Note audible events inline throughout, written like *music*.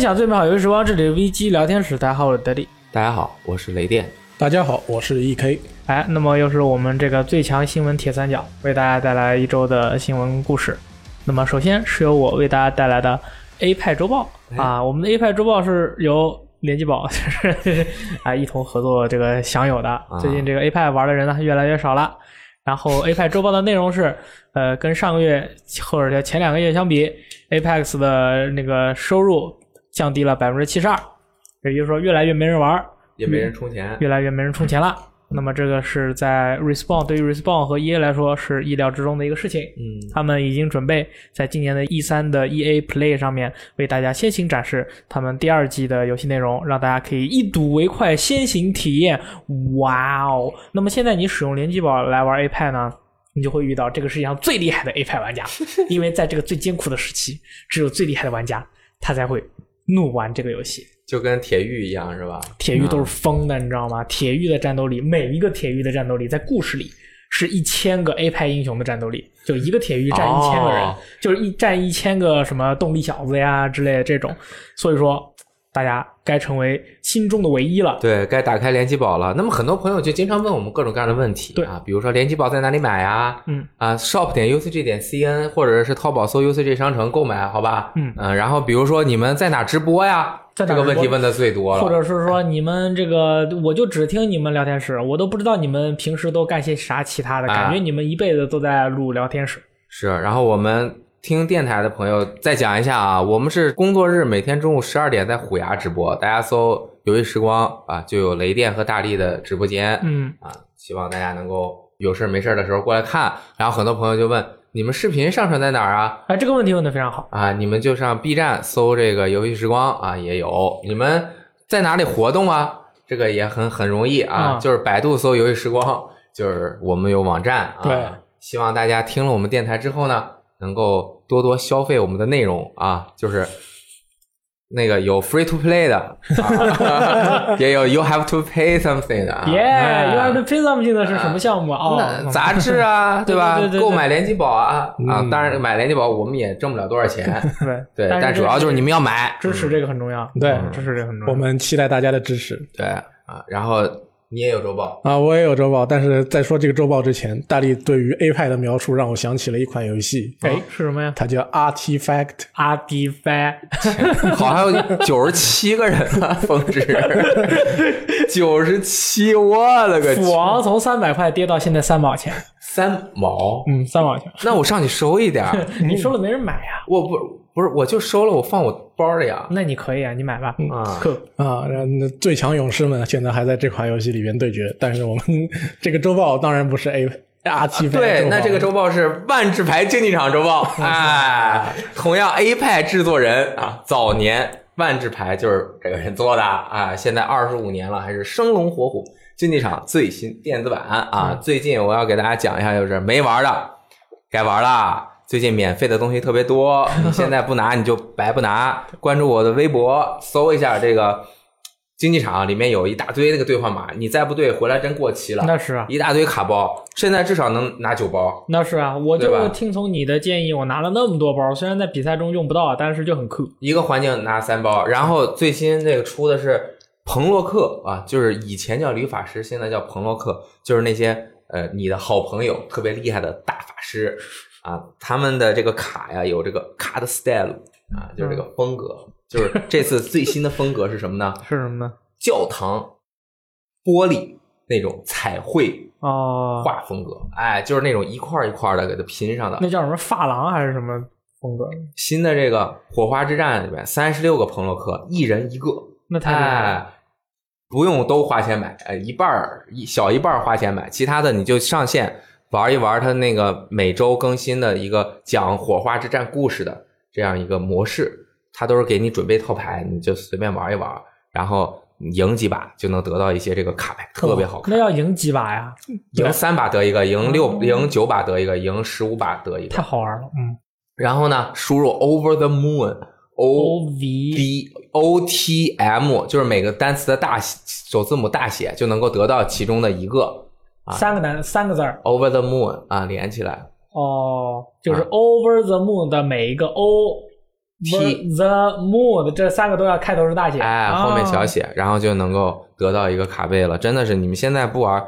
分享最美好游戏时光，这里是 VG 聊天室。大家好，我是德力。大家好，我是雷电。大家好，我是 EK。哎，那么又是我们这个最强新闻铁三角，为大家带来一周的新闻故事。那么首先是由我为大家带来的 A 派周报啊，我们的 A 派周报是由联机宝 *laughs* 就是啊一同合作这个享有的。最近这个 A 派玩的人呢越来越少了。然后 A 派周报的内容是，*laughs* 呃，跟上个月或者前两个月相比，Apex 的那个收入降低了百分之七十二，也就是说越来越没人玩，也没人充钱，越来越没人充钱了。那么这个是在 Respawn 对于 Respawn 和 EA 来说是意料之中的一个事情。嗯，他们已经准备在今年的 E 三的 EA Play 上面为大家先行展示他们第二季的游戏内容，让大家可以一睹为快，先行体验。哇哦！那么现在你使用联机宝来玩 A 派呢，你就会遇到这个世界上最厉害的 A 派玩家，*laughs* 因为在这个最艰苦的时期，只有最厉害的玩家他才会怒玩这个游戏。就跟铁玉一样，是吧？铁玉都是疯的，你知道吗？铁玉的战斗力，每一个铁玉的战斗力，在故事里是一千个 A 派英雄的战斗力，就一个铁玉战一千个人，就是一战一千个什么动力小子呀之类的这种。所以说，大家该成为心中的唯一了。对，该打开联机宝了。那么很多朋友就经常问我们各种各样的问题，对啊，比如说联机宝在哪里买呀？嗯啊，shop 点 ucg 点 cn，或者是淘宝搜 ucg 商城购买，好吧？嗯嗯，然后比如说你们在哪直播呀？在哪这个问题问的最多了。或者是说你们这个，我就只听你们聊天室，我都不知道你们平时都干些啥其他的，啊感觉你们一辈子都在录聊天室。是，然后我们听电台的朋友再讲一下啊，我们是工作日每天中午十二点在虎牙直播，大家搜“游戏时光”啊，就有雷电和大力的直播间。嗯，啊，希望大家能够有事儿没事儿的时候过来看。然后很多朋友就问，你们视频上传在哪儿啊？哎，这个问题问的非常好。啊，你们就上 B 站搜这个“游戏时光”啊，也有。你们在哪里活动啊？这个也很很容易啊，啊就是百度搜“游戏时光”，就是我们有网站啊。对希望大家听了我们电台之后呢，能够多多消费我们的内容啊，就是。那个有 free to play 的，啊、*laughs* 也有 you have to pay something 的啊。耶、哎 y o u have to pay something 的是什么项目啊？杂志啊，*laughs* 对吧？对对对对购买联机宝啊啊！嗯当然买联机宝我们也挣不了多少钱，*laughs* 对对，但但主要就是你们要买，支持这个很重要。对嗯支持这个很重要。我们期待大家的支持对啊。然后你也有周报，啊！我也有周报，但是在说这个周报之前，大力对于 A 派的描述让我想起了一款游戏，哎，是什么呀？它叫 Artifact。Artifact，，*laughs* 好像有九十七个人啊，峰值 *laughs* 九十七，我勒个去斧王从三百块跌到现在三毛钱，三毛，嗯，三毛钱。那我上去收一点儿，*laughs* 你收了没人买呀？我不不是，我就收了，我放我包里啊。那你可以啊，你买吧。啊，酷，啊，然后那最强勇士们现在还在这款游戏里边对决，但是我们 *laughs* 这个周报当然不是 A Artifact 对，那这个周周报是万智牌竞技场周报，*laughs* 哎，同样 A 派制作人啊，早年万智牌就是这个人做的啊，现在二十五年了，还是生龙活虎。竞技场最新电子版啊，最近我要给大家讲一下，就是没玩的该玩了。最近免费的东西特别多，*laughs* 你现在不拿你就白不拿。关注我的微博，搜一下这个竞技场，里面有一大堆那个兑换码，你再不兑回来真过期了。那是啊，一大堆卡包，现在至少能拿九包。那是啊，我就听从你的建议，我拿了那么多包，虽然在比赛中用不到，但是就很酷。一个环境拿三包，然后最新这个出的是彭洛克啊，就是以前叫理发师，现在叫彭洛克，就是那些呃你的好朋友特别厉害的大法师啊，他们的这个卡呀有这个卡的 style 啊，就是这个风格，就是这次最新的风格是什么呢？*laughs* 是什么呢？教堂玻璃那种彩绘哦，画风格，哎，就是那种一块儿一块儿的给它拼上的。那叫什么发廊还是什么风格？新的这个火花之战里面，三十六个朋洛克，一人一个，那太不用都花钱买，哎，一半儿一小一半儿花钱买，其他的你就上线玩一玩它那个每周更新的一个讲火花之战故事的这样一个模式，它都是给你准备套牌，你就随便玩一玩，然后赢几把就能得到一些这个卡牌，特别好看那。要赢几把呀？赢三把得一个，赢六赢九把得一个，赢十五把得一个太。好玩了。嗯然后呢，输入 Over the Moon。O，O V B O T M 就是每个单词的大写首字母大写就能够得到其中的一个啊。三个单三个字儿。Over the moon 啊连起来，哦，就是啊。Over the Moon 的每一个 O T the mood 这三个都要开头是大写，哎，后面小啊写，然后就能够得到一个卡背了。真的是你们现在不玩，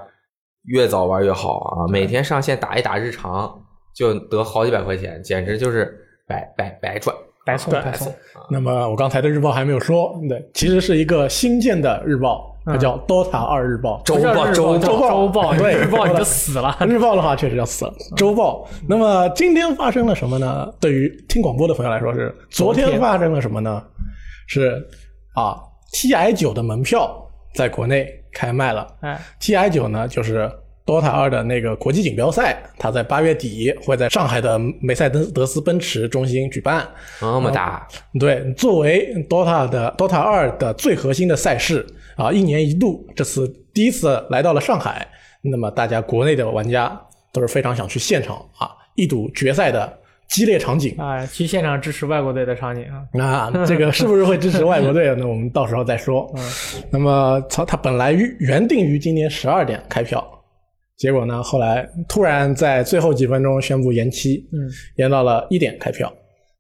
越早玩越好啊！每天上线打一打日常，就得好几百块钱，简直就是白白白赚，白送白送白送。那么我刚才的日报还没有说，对，其实是一个新建的日报，它叫 DOTA 二日报。周报周叫报周报，对日报你就死了。日报的话确实要死了。周报。那么今天发生了什么呢？对于听广播的朋友来说是，昨天发生了什么呢？是啊，TI 九的门票在国内开卖了。哎，TI 九呢，就是 DOTA 二的那个国际锦标赛，它在八月底会在上海的梅赛德德斯奔驰中心举办。那么大，对，作为 DOTA 的 DOTA 二的最核心的赛事啊，一年一度，这次第一次来到了上海，那么大家国内的玩家都是非常想去现场啊，一睹决赛的激烈场景。啊，去现场支持外国队的场景啊，啊，这个是不是会支持外国队？*laughs* 那我们到时候再说。嗯那么，它它本来于原定于今天十二点开票，结果呢，后来突然在最后几分钟宣布延期，嗯，延到了一点开票。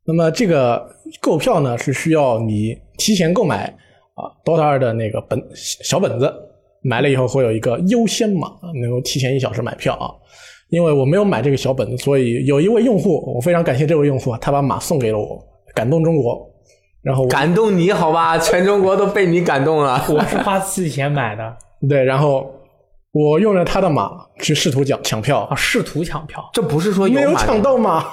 那么这个购票呢，是需要你提前购买啊，DOTA 二的那个本小本子，买了以后会有一个优先码，能够提前一小时买票啊。因为我没有买这个小本子，所以有一位用户，我非常感谢这位用户啊，他把码送给了我，感动中国。然后我感动你好吧？全中国都被你感动了。我是花自己钱买的 *laughs* 对，然后我用了他的码去试图抢抢票啊，，试图抢票这不是说没有抢到码。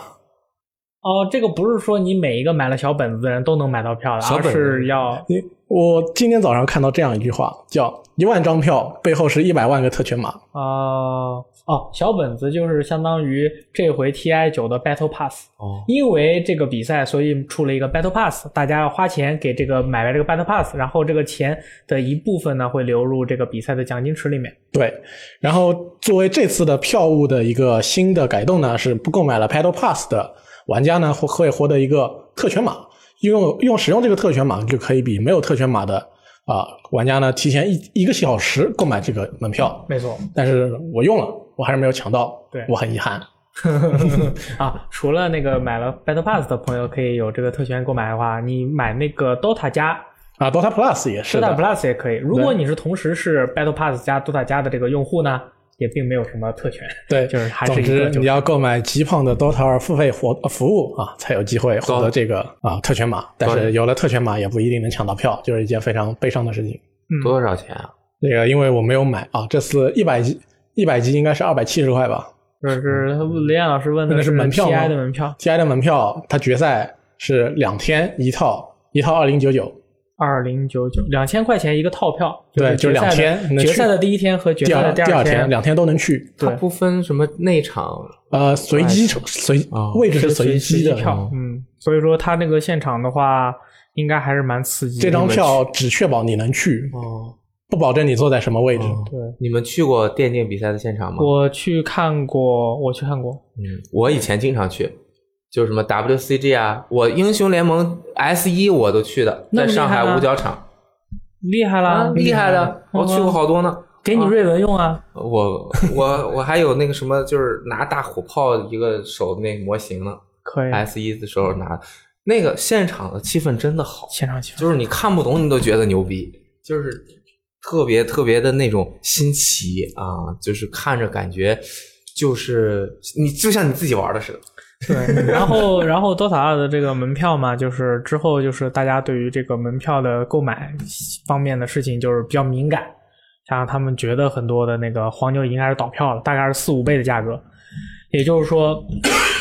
哦，这个不是说你每一个买了小本子的人都能买到票的，而是要你我今天早上看到这样一句话，叫“一万张票背后是一百万个特权码哦哦，小本子就是相当于这回 TI 九的 Battle Pass，哦，因为这个比赛，所以出了一个 Battle Pass，大家要花钱给这个买来这个 Battle Pass，然后这个钱的一部分呢会流入这个比赛的奖金池里面。”。对，然后作为这次的票务的一个新的改动呢，是不购买了 Battle Pass 的玩家呢会会获得一个特权码，用用使用这个特权码就可以比没有特权码的啊、玩家呢提前一一个小时购买这个门票。没错但是我用了，我还是没有抢到，对我很遗憾。*laughs* 啊，除了那个买了 Battle Pass 的朋友可以有这个特权购买的话，你买那个 DOTA 加啊，Dota Plus 也是的 DOTA Plus 也可以。如果你是同时是 Battle Pass 加 DOTA 加的这个用户呢，也并没有什么特权。对，就是还是总之你要购买极胖的 DOTA 二付费活呃服务啊，才有机会获得这个啊特权码。但是有了特权码也不一定能抢到票，就是一件非常悲伤的事情。多少钱啊？这个因为我没有买啊，这次一百级一百级应该是二百七十块吧这是雷燕老师问的那是门票吗 TI 的门票，，TI 的门票它决赛是两天一套，一套二零九九，二零九九两千块钱一个套票，对就两天决赛的第一天和决赛的第二第二天两天都能去。它不分什么内场呃，随机随哦位置是随随机的，票，嗯，所以说它那个现场的话，应该还是蛮刺激的。这张票只确保你能去，哦。不保证你坐在什么位置。哦对，你们去过电竞比赛的现场吗？我去看过，我去看过，嗯，我以前经常去，就是什么 WCG 啊，我英雄联盟 S 一我都去的，在上海五角场厉害啦，啊，厉害的，我去过好多呢。啊给你瑞文用啊，我我我还有那个什么，就是拿大火炮一个手那模型呢 *laughs* 可以，，S 一的时候拿的，那个现场的气氛真的好，现场气氛就是你看不懂你都觉得牛逼，就是特别特别的那种新奇啊，就是看着感觉就是你就像你自己玩的似的。*laughs* 对，然后然后 DOTA 二的这个门票嘛，就是之后就是大家对于这个门票的购买方面的事情就是比较敏感，像他们觉得很多的那个黄牛已经开始倒票了，大概是四五倍的价格，也就是说，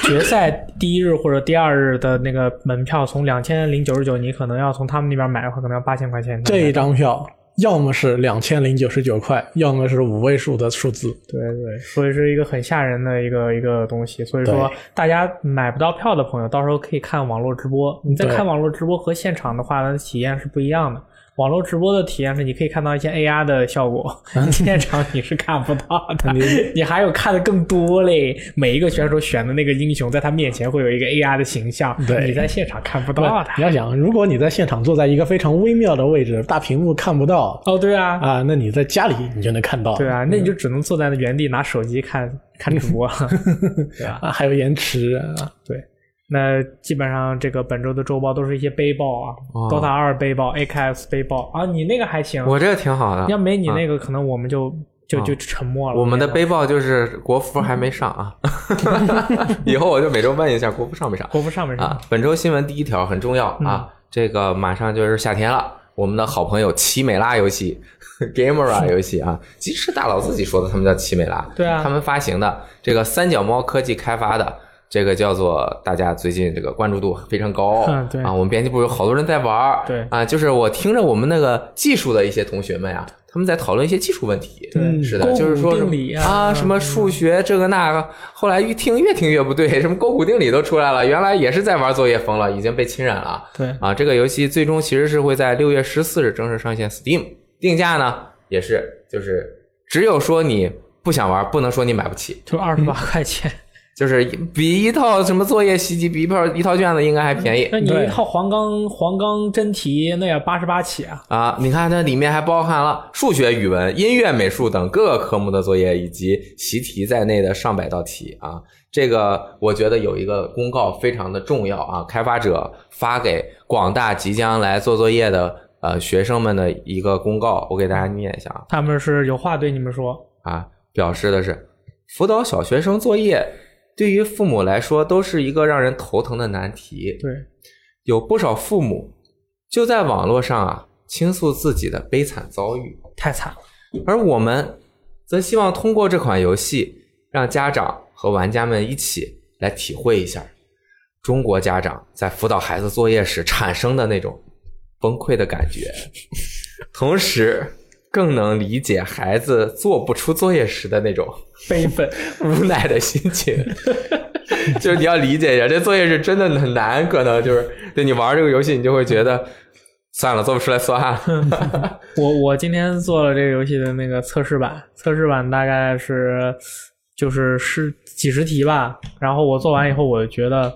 决赛第一日或者第二日的那个门票从两千零九十九，你可能要从他们那边买的话，可能要八千块钱。这一张票要么是两千零九十九块，要么是五位数的数字。对对，所以是一个很吓人的一个一个东西。所以说，大家买不到票的朋友，到时候可以看网络直播。你在看网络直播和现场的话，它的体验是不一样的。网络直播的体验是你可以看到一些 AR 的效果，*laughs* 现场你是看不到的。*laughs* 你还有看的更多嘞，每一个选手选的那个英雄，在他面前会有一个 AR 的形象，对你在现场看不到的。你要想，如果你在现场坐在一个非常微妙的位置，大屏幕看不到哦，对啊，啊，那你在家里你就能看到。对啊，那你就只能坐在那原地拿手机看看直播，*laughs* 对啊。啊，还有延迟啊，对。那基本上这个本周的周报都是一些背包啊、哦 d o t a 二背包、AKS 背包啊，你那个还行，我这个挺好的。要没你啊那个，可能我们就就就沉默了。我们的背包就是国服还没上啊，*laughs* 以后我就每周问一下国服上没上国服上没上啊。本周新闻第一条很重要嗯啊，这个马上就是夏天了，我们的好朋友奇美拉游戏 Gamera 游戏啊，其实大佬自己说的，他们叫奇美拉，对啊他们发行的这个三脚猫科技开发的。这个叫做大家最近这个关注度非常高，*laughs* 嗯对啊，我们编辑部有好多人在玩儿对啊，就是我听着我们那个技术的一些同学们呀，他们在讨论一些技术问题，对是的，勾就是说什么啊啊，什么数学这个那个，后来越听越听越不对，什么勾股定理都出来了，原来也是在玩作业疯了，已经被侵染了对啊！这个游戏最终其实是会在六月十四日正式上线 Steam，定价呢也是就是只有说你不想玩，不能说你买不起，就二十八块钱。就是比一套什么作业习题，比一套一套卷子应该还便宜那你一套黄冈黄冈真题，那也八十八起啊。啊！你看它里面还包含了数学、语文、音乐、美术等各个科目的作业，以及习题在内的上百道题啊！这个我觉得有一个公告非常的重要啊，开发者发给广大即将来做作业的呃学生们的一个公告，我给大家念一下啊他们是有话对你们说，啊，表示的是辅导小学生作业。对于父母来说，都是一个让人头疼的难题。对，有不少父母就在网络上啊倾诉自己的悲惨遭遇，太惨了。而我们则希望通过这款游戏，让家长和玩家们一起来体会一下中国家长在辅导孩子作业时产生的那种崩溃的感觉，同时更能理解孩子做不出作业时的那种悲愤，*laughs* 无奈的心情。就是你要理解一下，这作业是真的很难，可能就是对你玩这个游戏，你就会觉得算了，做不出来算了。*laughs* 我我今天做了这个游戏的那个测试版，测试版大概是就是是几十题吧。然后我做完以后，我觉得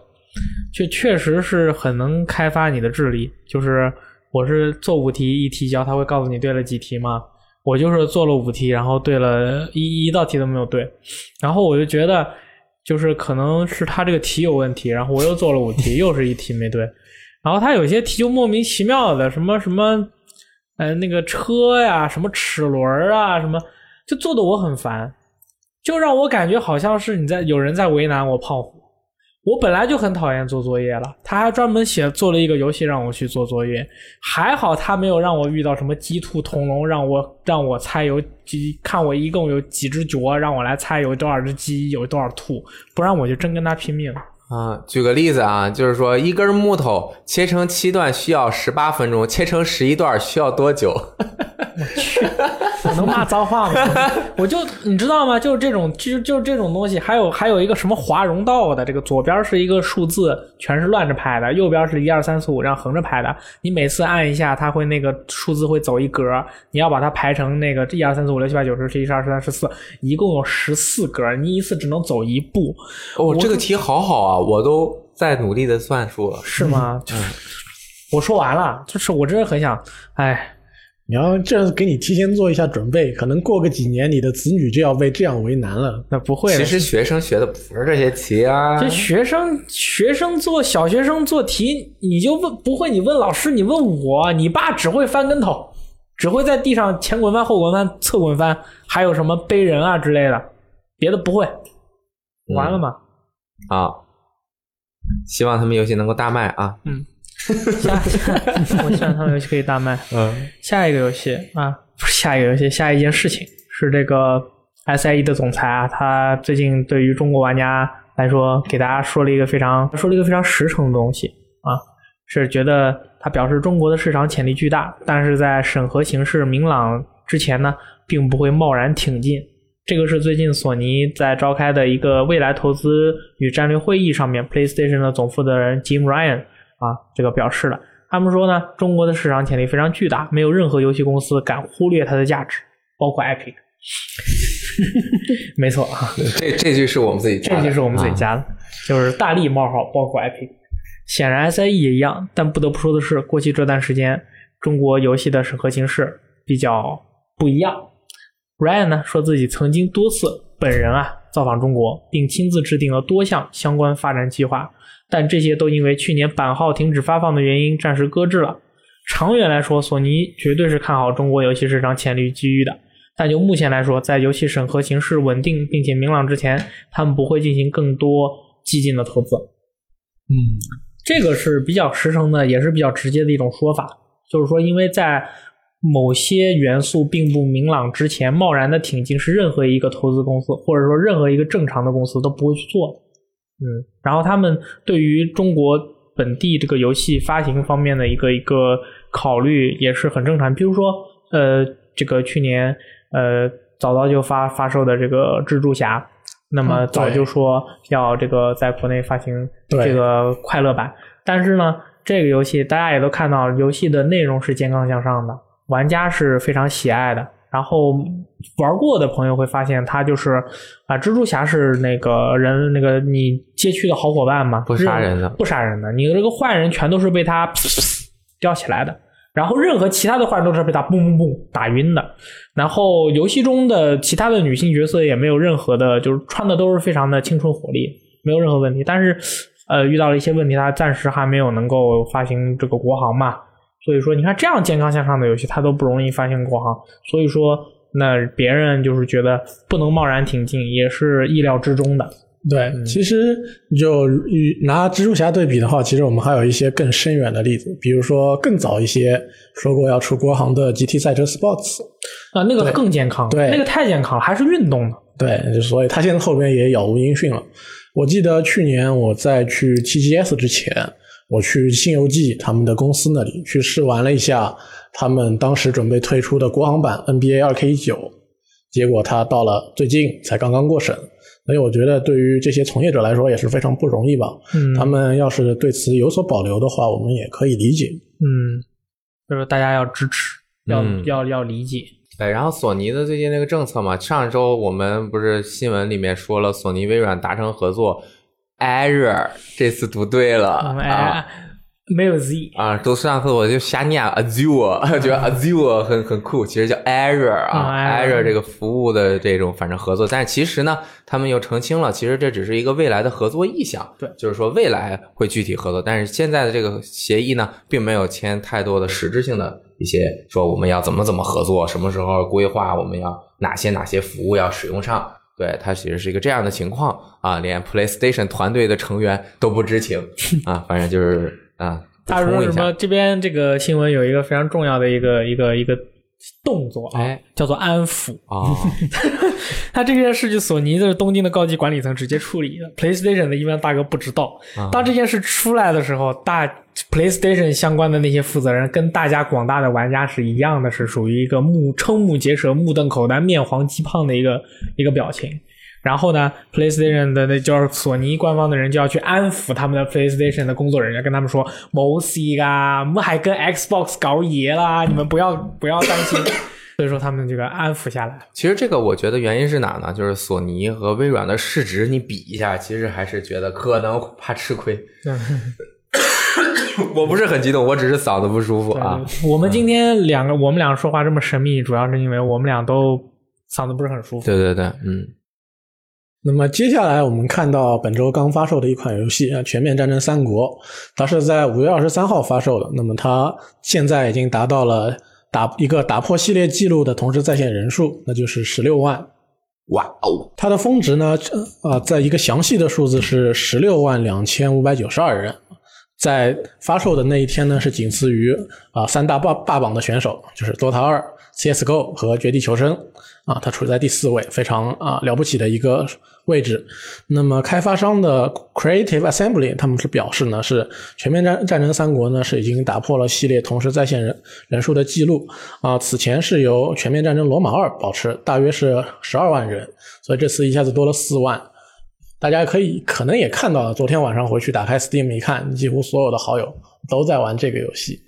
确确实是很能开发你的智力。就是我是做五题一提交，他会告诉你对了几题嘛。我就是做了五题，然后对了一一道题都没有对，然后我就觉得就是可能是他这个题有问题，然后我又做了五题，又是一题没对，然后他有些题就莫名其妙的什么什么，呃，那个车呀，什么齿轮啊，什么，就做的我很烦，就让我感觉好像是你在有人在为难我胖虎。我本来就很讨厌做作业了，他还专门写做了一个游戏让我去做作业，还好他没有让我遇到什么鸡兔同笼，让我让我猜有几看我一共有几只脚，让我来猜有多少只鸡，有多少兔，不然我就真跟他拼命。啊，举个例子啊，就是说一根木头切成七段需要十八分钟，切成十一段需要多久？*laughs* 我去，我能骂脏话吗？*laughs* 我就你知道吗？就是这种，就就是这种东西。还有还有一个什么华容道的，这个左边是一个数字，全是乱着排的；右边是一二三四五这样横着排的。你每次按一下，它会那个数字会走一格，你要把它排成那个一二三四五六七八九十十一十二十三十四，一共有十四格，你一次只能走一步，哦，这个题好好啊，我都在努力的算数了。是吗？我说完了，就是我真的很想，哎，你要这样给你提前做一下准备，可能过个几年，你的子女就要被这样为难了。那不会的其实学生学的不是这些题啊，这学生学生做小学生做题，你就问不会，你问老师，你问我，你爸只会翻跟头，只会在地上前滚翻、后滚翻、侧滚翻，还有什么背人啊之类的，别的不会。完了嘛？啊。希望他们游戏能够大卖啊！下下，我希望他们游戏可以大卖。*laughs* 嗯，下一个游戏啊，不是下一个游戏，下一件事情是这个 SIE 的总裁啊，他最近对于中国玩家来说，给大家说了一个非常说了一个非常实诚的东西啊，是觉得他表示中国的市场潜力巨大，但是在审核形势明朗之前呢，并不会贸然挺进。这个是最近索尼在召开的一个未来投资与战略会议上面，PlayStation 的总负责人 Jim Ryan 啊，这个表示了。他们说呢，中国的市场潜力非常巨大，没有任何游戏公司敢忽略它的价值，包括 Epic。*laughs* 没错啊，这这句是我们自己加的，这句是我们自己啊加的，就是大力冒号，包括 Epic。显然 SIE 也一样，但不得不说的是，过去这段时间中国游戏的审核形势比较不一样。Ryan 呢说自己曾经多次本人啊造访中国，并亲自制定了多项相关发展计划，但这些都因为去年版号停止发放的原因暂时搁置了。长远来说，索尼绝对是看好中国游戏市场潜力与机遇的。但就目前来说，在游戏审核形势稳定并且明朗之前，他们不会进行更多激进的投资。嗯，这个是比较实诚的，也是比较直接的一种说法，就是说，因为在某些元素并不明朗之前，贸然的挺进是任何一个投资公司或者说任何一个正常的公司都不会去做的。嗯，然后他们对于中国本地这个游戏发行方面的一个一个考虑也是很正常。比如说，呃，这个去年呃早早就发发售的这个蜘蛛侠，那么早就说要这个在国内发行对这个快乐版，但是呢，这个游戏大家也都看到，游戏的内容是健康向上的，玩家是非常喜爱的。然后玩过的朋友会发现，它就是啊，蜘蛛侠是那个人那个你街区的好伙伴嘛，不杀人的不杀人的，你的这个坏人全都是被他吊起来的，然后任何其他的坏人都是被他嘣嘣嘣打晕的。然后游戏中的其他的女性角色也没有任何的，就是穿的都是非常的青春活力，没有任何问题。但是呃，遇到了一些问题，他暂时还没有能够发行这个国行嘛。所以说，你看这样健康向上的游戏，它都不容易发行国行。所以说，那别人就是觉得不能贸然挺进，也是意料之中的。对，其实就与拿蜘蛛侠对比的话，其实我们还有一些更深远的例子，比如说更早一些说过要出国行的 GT 赛车 Sports，啊，那个更健康，对那个太健康了，还是运动的。对，就所以它现在后边也杳无音讯了。我记得去年我在去 TGS 之前，我去新游记他们的公司那里去试玩了一下他们当时准备推出的国行版 NBA 2K19，结果它到了最近才刚刚过审，所以我觉得对于这些从业者来说也是非常不容易吧。嗯，他们要是对此有所保留的话，我们也可以理解。嗯，就是大家要支持，要、嗯要要理解。对，然后索尼的最近那个政策嘛，上周我们不是新闻里面说了，索尼微软达成合作，Azure 这次读对了嗯啊哎，没有 Z，啊！读上次我就瞎念 Azure，*laughs* 觉得 Azure 很很酷，其实叫 Error 啊嗯，Azure，Azure 这个服务的这种反正合作，但是其实呢，他们又澄清了，其实这只是一个未来的合作意向，对就是说未来会具体合作，但是现在的这个协议呢，并没有签太多的实质性的一些说我们要怎么怎么合作，什么时候规划，我们要哪些哪些服务要使用上。对，它其实是一个这样的情况啊，连 PlayStation 团队的成员都不知情 *laughs* 啊，反正就是啊，补他说充一下什么？这边这个新闻有一个非常重要的一个一个一个动作啊，哎叫做安抚。啊，*laughs* 他这件事就索尼的东京的高级管理层直接处理的，PlayStation 的一般大哥不知道。啊当这件事出来的时候，大 PlayStation 相关的那些负责人跟大家广大的玩家是一样的，是属于一个目瞠目结舌、目瞪口呆、面黄肌胖的一个一个表情。然后呢，PlayStation 的那就是索尼官方的人就要去安抚他们的 PlayStation 的工作人员，跟他们说：“冇事噶，我们还跟 Xbox 搞爷啦，你们不要不要担心。*laughs* ”所以说他们这个安抚下来。其实这个我觉得原因是哪呢？就是索尼和微软的市值你比一下，其实还是觉得可能怕吃亏。*laughs* *laughs* 我不是很激动，我只是嗓子不舒服啊。我们今天两个，我们俩说话这么神秘，主要是因为我们俩都嗓子不是很舒服。对对对，嗯，那么接下来我们看到本周刚发售的一款游戏《啊全面战争三国》，它是在五月二十三号发售的。那么它现在已经达到了打一个打破系列记录的同时在线人数，那就是十六万。哇哦，它的峰值呢，呃，在一个详细的数字是十六万两千五百九十二人，在发售的那一天呢，是仅次于啊、三大霸霸榜的选手，就是 DOTA 二、CS:GO 和绝地求生啊，它处在第四位，非常啊了不起的一个位置。那么开发商的 Creative Assembly 他们是表示呢，是全面战战争三国呢是已经打破了系列同时在线人人数的记录啊，此前是由全面战争罗马二保持，大约是十二万人，所以这次一下子多了四万。大家可以可能也看到了，昨天晚上回去打开 Steam 一看，几乎所有的好友都在玩这个游戏，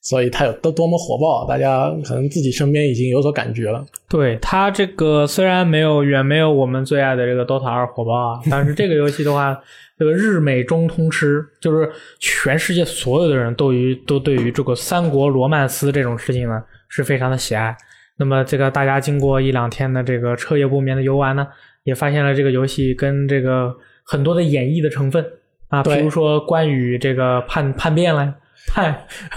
所以它有多多么火爆，大家可能自己身边已经有所感觉了。对它这个虽然没有远没有我们最爱的这个 DOTA 二火爆啊，但是这个游戏的话，*laughs* 这个日美中通吃，就是全世界所有的人都于都对于这个三国罗曼斯这种事情呢是非常的喜爱。那么这个大家经过一两天的这个彻夜不眠的游玩呢，也发现了这个游戏跟这个很多的演绎的成分啊，比如说关羽这个叛叛变了，叛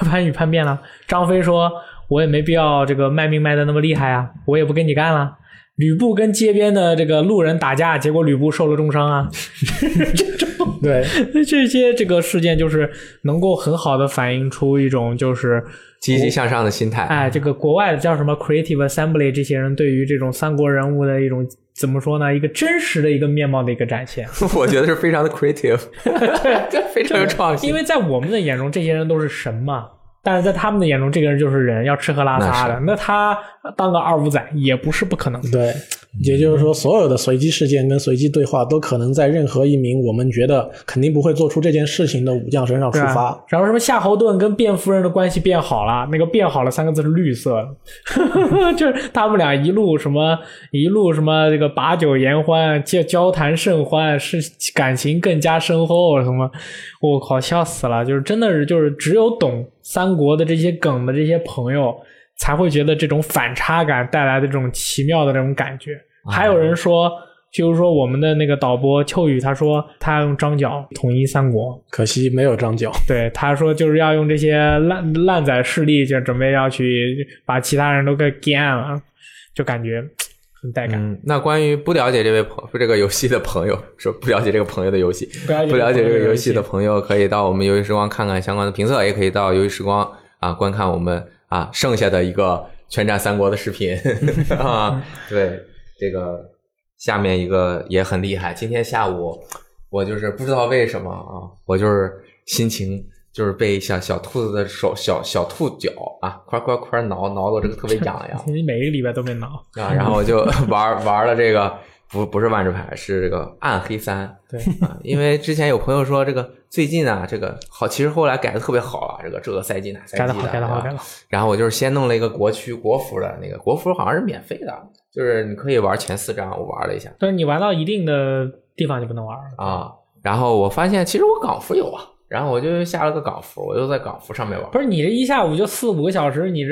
关羽叛变了，张飞说我也没必要这个卖命卖的那么厉害啊，我也不跟你干了。吕布跟街边的这个路人打架，结果吕布受了重伤啊。*laughs* 这种对，*laughs* 这些这个事件就是能够很好的反映出一种就是积极向上的心态。哎，这个国外的叫什么 Creative Assembly 这些人对于这种三国人物的一种怎么说呢？一个真实的一个面貌的一个展现。*laughs* 我觉得是非常的 creative，对，*laughs* 非常有创新。因为在我们的眼中，这些人都是神嘛，但是在他们的眼中，这个人就是人，要吃喝拉撒的。那他当个二五仔也不是不可能。对，也就是说，所有的随机事件跟随机对话都可能在任何一名我们觉得肯定不会做出这件事情的武将身上触发。然后什么夏侯惇跟卞夫人的关系变好了，那个变好了三个字是绿色的，*laughs* 就是他们俩一路什么一路什么这个把酒言欢，交交谈甚欢，是感情更加深厚什么，我靠笑死了！就是真的是就是只有懂三国的这些梗的这些朋友才会觉得这种反差感带来的这种奇妙的这种感觉。还有人说。就是说，我们的那个导播秋雨他说，他要用张角统一三国，可惜没有张角。对，他说就是要用这些烂烂仔势力，就准备要去把其他人都给干了，就感觉很带感。嗯，那关于不了解这位朋这个游戏的朋友，说不了解这个朋友的游戏，不了解不了解这个游戏戏的朋友，可以到我们游戏时光看看相关的评测，也可以到游戏时光啊观看我们啊剩下的一个全战三国的视频 *laughs* 啊。对，这个下面一个也很厉害。今天下午我就是不知道为什么啊，我就是心情就是被小小兔子的手小小兔脚啊，夸夸夸挠挠的我这个特别痒痒。*laughs* 你每个礼拜都被挠，啊，然后我就玩玩了这个，不不是万智牌，是这个暗黑三。对啊，因为之前有朋友说这个最近啊，这个好，其实后来改的特别好啊，这个这个赛季哪赛季改的好，改的好，改的好。然后我就是先弄了一个国区国服的那个国服，好像是免费的，就是你可以玩前四张，我玩了一下但是你玩到一定的地方就不能玩了。啊。然后我发现其实我港服有啊，然后我就下了个港服，我就在港服上面玩。不是你这一下午就四五个小时，你这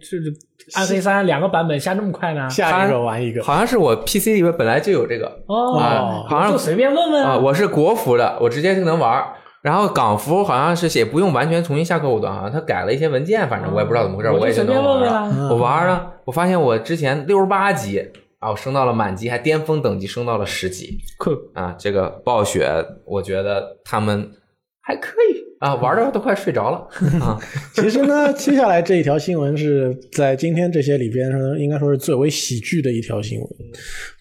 这这暗黑三两个版本下这么快呢？下一个玩一个，好像是我 PC 里面本来就有这个哦，啊好像就随便问问啊，我是国服的，我直接就能玩。然后港服好像是写不用完全重新下客户端，好像他改了一些文件，反正我也不知道怎么回事，我就随也就能便问问玩儿。啦。我玩儿了，我发现我之前六十八级啊，我升到了满级，还巅峰等级升到了十级酷，啊。这个暴雪，我觉得他们还可以啊，玩的都快睡着了 *laughs* 啊。其实呢，*laughs* 接下来这一条新闻是在今天这些里边呢，应该说是最为喜剧的一条新闻。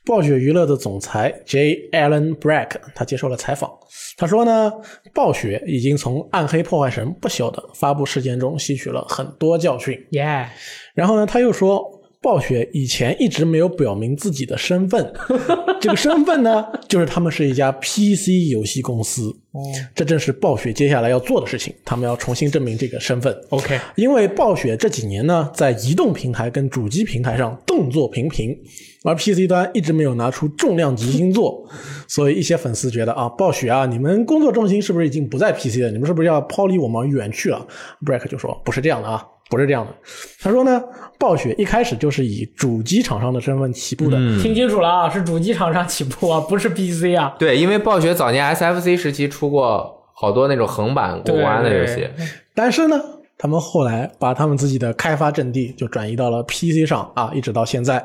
暴雪娱乐的总裁 J. Allen Brack 他接受了采访，他说呢，暴雪已经从《暗黑破坏神》不朽的发布事件中吸取了很多教训。耶！然后呢，他又说，暴雪以前一直没有表明自己的身份，*laughs* 这个身份呢，就是他们是一家 PC 游戏公司。哦这正是暴雪接下来要做的事情，他们要重新证明这个身份。，OK，因为暴雪这几年呢，在移动平台跟主机平台上动作频频，而 PC 端一直没有拿出重量级新作，所以一些粉丝觉得啊，暴雪啊，你们工作重心是不是已经不在 PC 了？你们是不是要抛离我们远去了？Brack 就说不是这样的啊，不是这样的。他说呢，暴雪一开始就是以主机厂商的身份起步的，听清楚了啊，是主机厂商起步啊，不是 PC 啊。对，因为暴雪早年 SFC 时期出过好多那种横版过关的游戏，但是呢，他们后来把他们自己的开发阵地就转移到了 PC 上啊，一直到现在。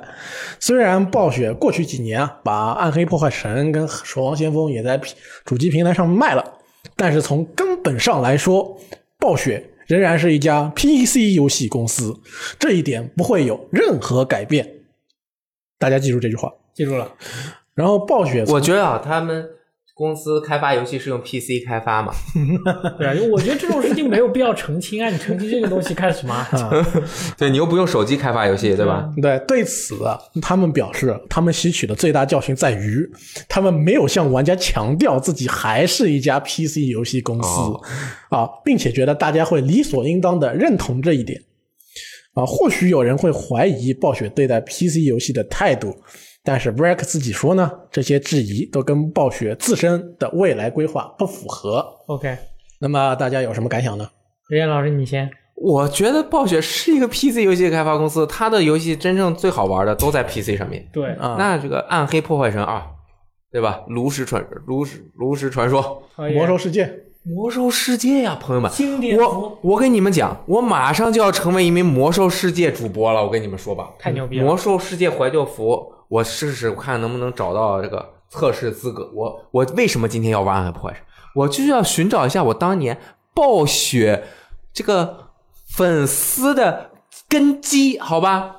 虽然暴雪过去几年啊，把《暗黑破坏神》跟《守望先锋》也在主机平台上卖了，但是从根本上来说，暴雪仍然是一家 PC 游戏公司，这一点不会有任何改变。大家记住这句话。记住了，然后暴雪我觉得啊，他们公司开发游戏是用 PC 开发嘛，*laughs* 对啊，因为我觉得这种事情没有必要澄清啊，你澄清这个东西干什么？*laughs* 对你又不用手机开发游戏，对吧？对，对此啊，他们表示，他们吸取的最大教训在于，他们没有向玩家强调自己还是一家 PC 游戏公司、哦啊，并且觉得大家会理所应当的认同这一点啊。或许有人会怀疑暴雪对待 PC 游戏的态度，但是 Brack 自己说呢，这些质疑都跟暴雪自身的未来规划不符合。OK，那么大家有什么感想呢？任岩老师你先。我觉得暴雪是一个 PC 游戏开发公司，它的游戏真正最好玩的都在 PC 上面。对，啊，那这个《暗黑破坏神二》对吧？炉石传炉石炉石传说，魔兽世界，魔兽世界呀，朋友们，经典我我跟你们讲，我马上就要成为一名魔兽世界主播了，我跟你们说吧，*laughs* 太牛逼了魔兽世界怀旧服，我试试看能不能找到这个测试资格。我我为什么今天要玩暗黑破坏神？我就是要寻找一下我当年暴雪这个粉丝的根基，好吧？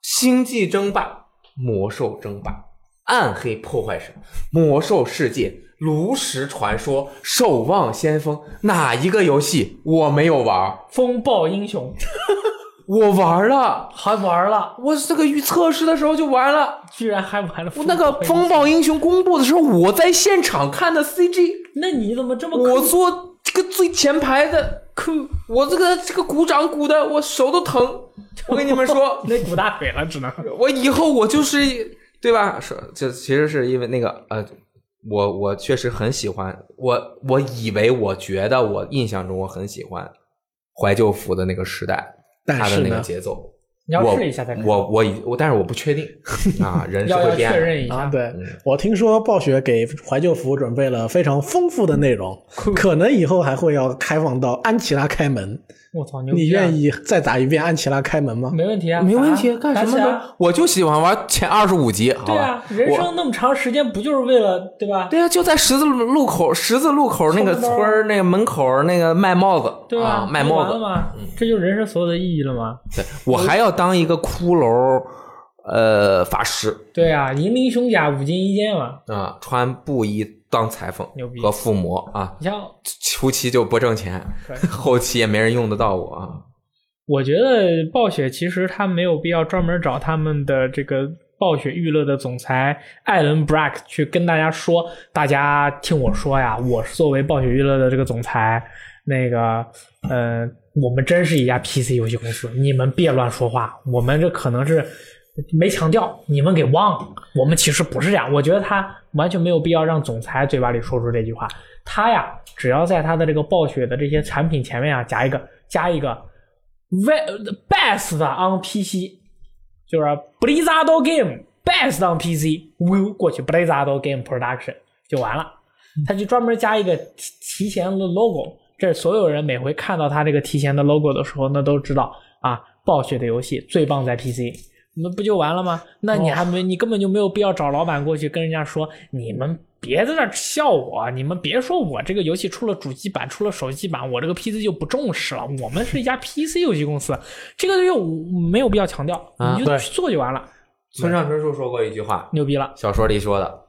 星际争霸、魔兽争霸、暗黑破坏神、魔兽世界、炉石传说、守望先锋，哪一个游戏我没有玩？风暴英雄。*laughs* 我玩了，还玩了，我这个预测试的时候就玩了。居然还玩了那个风暴英雄公布的时候，我在现场看的 CG，那你怎么这么我酷坐这个最前排的，酷？我这个这个鼓掌鼓的我手都疼。我跟你们说，*laughs* 那鼓大腿了，只能。我以后我就是对吧？是就其实是因为那个呃，我我确实很喜欢，我我以为我觉得我印象中我很喜欢怀旧服的那个时代，它的那个节奏。你要试一下才可以。我我已我，但是我不确定啊，人是会变的。确认一下。啊，对我听说暴雪给怀旧服准备了非常丰富的内容，可能以后还会要开放到安琪拉开门。我操，牛你！愿意再打一遍安琪拉开门吗？没问题啊，没问题，干什么呢？我就喜欢玩前二十五集，好吧对啊，？人生那么长时间，不就是为了对吧？对啊，就在十字路口，十字路口那个村儿那个门口那个卖帽子，对吧？啊，卖帽子。这就是人生所有的意义了吗？对我还要当一个骷髅，呃，法师对啊，银鳞胸甲，五金一件嘛。啊，穿布衣当裁缝牛逼和附魔啊，你像，初期就不挣钱，*laughs* 后期也没人用得到我啊。我觉得暴雪其实他没有必要专门找他们的这个暴雪娱乐的总裁艾伦·布拉克去跟大家说，大家听我说呀，我是作为暴雪娱乐的这个总裁，那个，呃，我们真是一家 PC 游戏公司，你们别乱说话，我们这可能是没强调，你们给忘了，我们其实不是这样。我觉得他完全没有必要让总裁嘴巴里说出这句话，他呀，只要在他的这个暴雪的这些产品前面啊加一个加一个。Best on PC，就是 Blizzard Game best on PC will 过去 Blizzard Game Production 就完了，他就专门加一个提提前的 logo，这所有人每回看到他这个提前的 logo 的时候，那都知道啊，暴雪的游戏最棒在 PC，那不就完了吗？那你还没，你根本就没有必要找老板过去跟人家说，你们别在那儿笑我，你们别说我这个游戏出了主机版，出了手机版，我这个 PC 就不重视了。我们是一家 PC 游戏公司，这个就没有必要强调，你就去做就完了，村上春树说过一句话，牛逼了。小说里说的，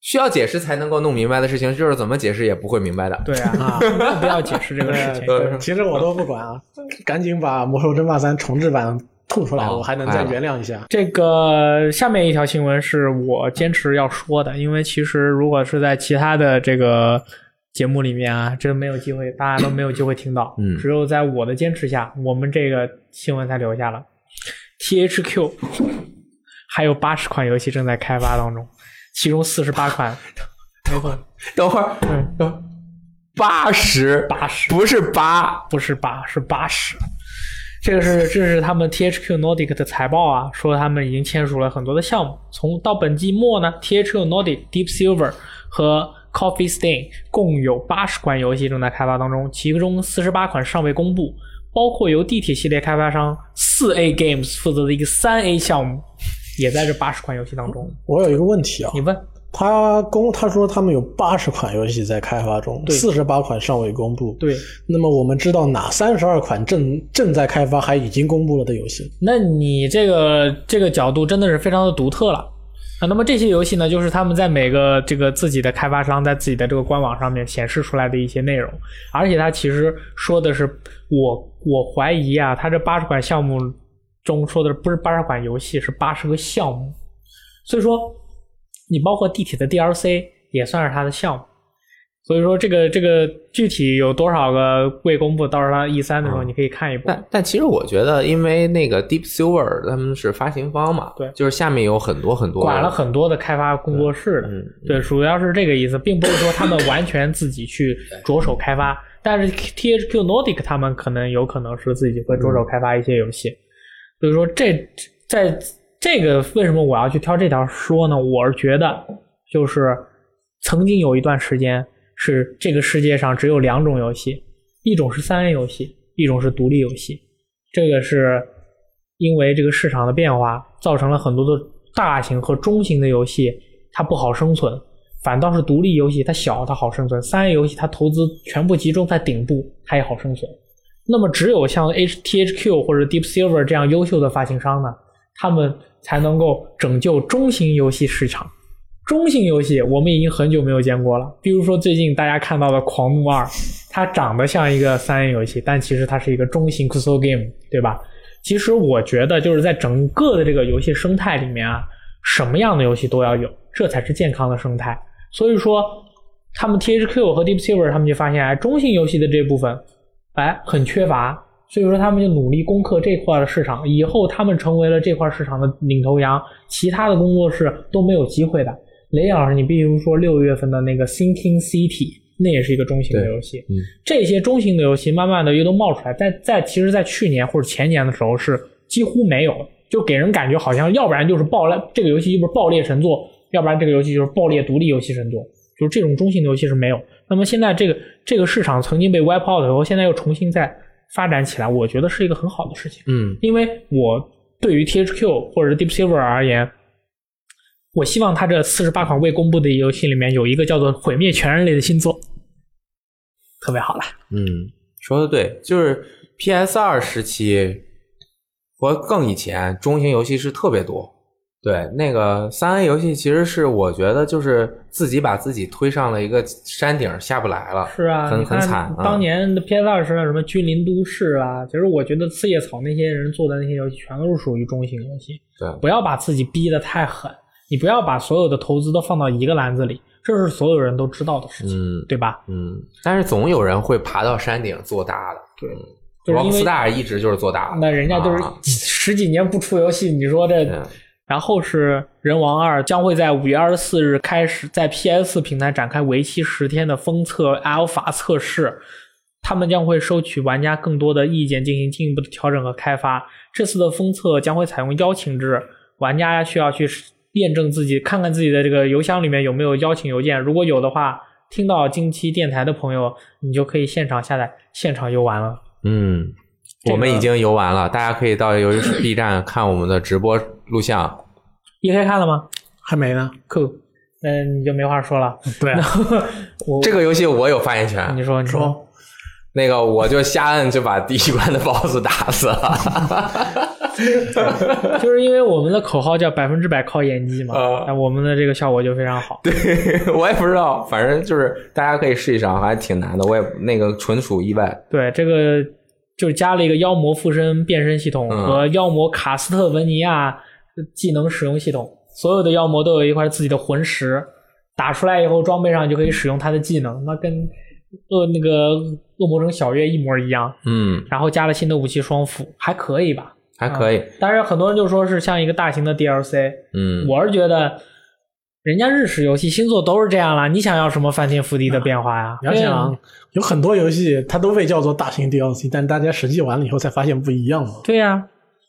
需要解释才能够弄明白的事情，就是怎么解释也不会明白的。对啊，*laughs* 没有必要解释这个事情。其实我都不管啊，赶紧把《魔兽争霸三》重置版吐出来，哦我还能再原谅一下。这个下面一条新闻是我坚持要说的，因为其实如果是在其他的这个节目里面啊，真没有机会，大家都没有机会听到。嗯只有在我的坚持下，我们这个新闻才留下了。THQ 还有八十款游戏正在开发当中，其中四十八款，等会儿，等会儿，嗯，八十，八十不是八，不是八，是八十。这个是这是他们 THQ Nordic 的财报啊，说他们已经签署了很多的项目。从到本季末呢，THQ Nordic、Deep Silver 和 Coffee Stain 共有八十款游戏正在开发当中，其中四十八款尚未公布，包括由地铁系列开发商四 A Games 负责的一个三 A 项目，也在这八十款游戏当中。我有一个问题啊你，问，他公他说他们有八十款游戏在开发中，对四十八款尚未公布。对，那么我们知道哪三十二款正正在开发还已经公布了的游戏？那你这个这个角度真的是非常的独特了啊。那么这些游戏呢，就是他们在每个这个自己的开发商在自己的这个官网上面显示出来的一些内容，而且他其实说的是我我怀疑啊，他这八十款项目中说的不是八十款游戏，是八十个项目，所以说你包括地铁的 DLC 也算是它的项目。所以说这个这个具体有多少个未公布，到时候它 E 三的时候嗯你可以看一波。但但其实我觉得，因为那个 Deep Silver 他们是发行方嘛，对就是下面有很多很多管了很多的开发工作室的，嗯，对，主要是这个意思，并不是说他们完全自己去着手开发，但是 THQ Nordic 他们可能有可能是自己会着手开发一些游戏，所以说这在这个为什么我要去挑这条说呢？我是觉得就是曾经有一段时间是这个世界上只有两种游戏，一种是三 A 游戏，一种是独立游戏。这个是因为这个市场的变化，造成了很多的大型和中型的游戏它不好生存，反倒是独立游戏它小它好生存，三 A 游戏它投资全部集中在顶部，它也好生存。那么只有像 H T H Q 或者 Deep Silver 这样优秀的发行商呢，他们才能够拯救中型游戏市场。中型游戏我们已经很久没有见过了，比如说最近大家看到的《狂怒二》，它长得像一个三 A 游戏，但其实它是一个中型 console game，对吧？其实我觉得就是在整个的这个游戏生态里面啊，什么样的游戏都要有，这才是健康的生态。所以说，他们 T H Q 和 Deep Silver 他们就发现，哎，中型游戏的这部分，哎，很缺乏，所以说他们就努力攻克这块的市场。以后他们成为了这块市场的领头羊，其他的工作室都没有机会的。雷老师，你比如说六月份的那个 Thinking City，那也是一个中型的游戏。嗯，这些中型的游戏慢慢的又都冒出来，在在其实，在去年或者前年的时候是几乎没有，就给人感觉好像要不然就是爆裂这个游戏就是爆裂神作，要不然这个游戏就是爆裂独立游戏神作，就是这种中型的游戏是没有。那么现在这个这个市场曾经被 wipe out 以后，现在又重新再发展起来，我觉得是一个很好的事情。嗯因为我对于 THQ 或者是 Deep Silver 而言，我希望它这四十八款未公布的游戏里面有一个叫做《毁灭全人类》的新作，特别好了。嗯，说的对，就是 PS 二时期和更以前，中型游戏是特别多。对，那个三 A 游戏其实是我觉得就是自己把自己推上了一个山顶，下不来了。是啊，很很惨。啊当年的 PS 二时代什么《君临都市》啊，其实我觉得四叶草那些人做的那些游戏全都是属于中型游戏。对不要把自己逼得太狠，你不要把所有的投资都放到一个篮子里，这是所有人都知道的事情，嗯对吧？嗯，但是总有人会爬到山顶做大的。对，就是因为 Rockstar 一直就是做大的。那人家就是啊十几年不出游戏，你说这对然后是《人王二》将会在五月二十四日开始在 PS 平台展开为期十天的封测 Alpha 测试，他们将会收取玩家更多的意见，进行进一步的调整和开发。这次的封测将会采用邀请制，玩家需要去验证自己，看看自己的这个邮箱里面有没有邀请邮件，如果有的话，听到近期电台的朋友，你就可以现场下载，现场游玩了。嗯，这个我们已经游完了，大家可以到游戏 B 站 *clears throat* 看我们的直播录像。一 K 看了吗？还没呢。酷，那你就没话说了。对啊，*laughs* 这个游戏我有发言权，你说，你说，那个我就瞎摁就把第一关的 BOSS 打死了。*laughs* 就是因为我们的口号叫百分之百靠演技嘛，啊那我们的这个效果就非常好。对，*laughs* 我也不知道，反正就是大家可以试一试啊，还挺难的，我也那个纯属意外。对，这个就是加了一个妖魔附身变身系统嗯和妖魔卡斯特文尼亚技能使用系统，所有的妖魔都有一块自己的魂石，打出来以后装备上就可以使用它的技能，那跟恶那个恶魔城小月一模一样。嗯，然后加了新的武器双斧，还可以吧？还可以。当然，很多人就说是像一个大型的 DLC，嗯，我是觉得，人家日式游戏新作都是这样了，你想要什么翻天覆地的变化呀？*laughs* 你要想，有很多游戏它都被叫做大型 DLC，但大家实际玩了以后才发现不一样嘛。对呀、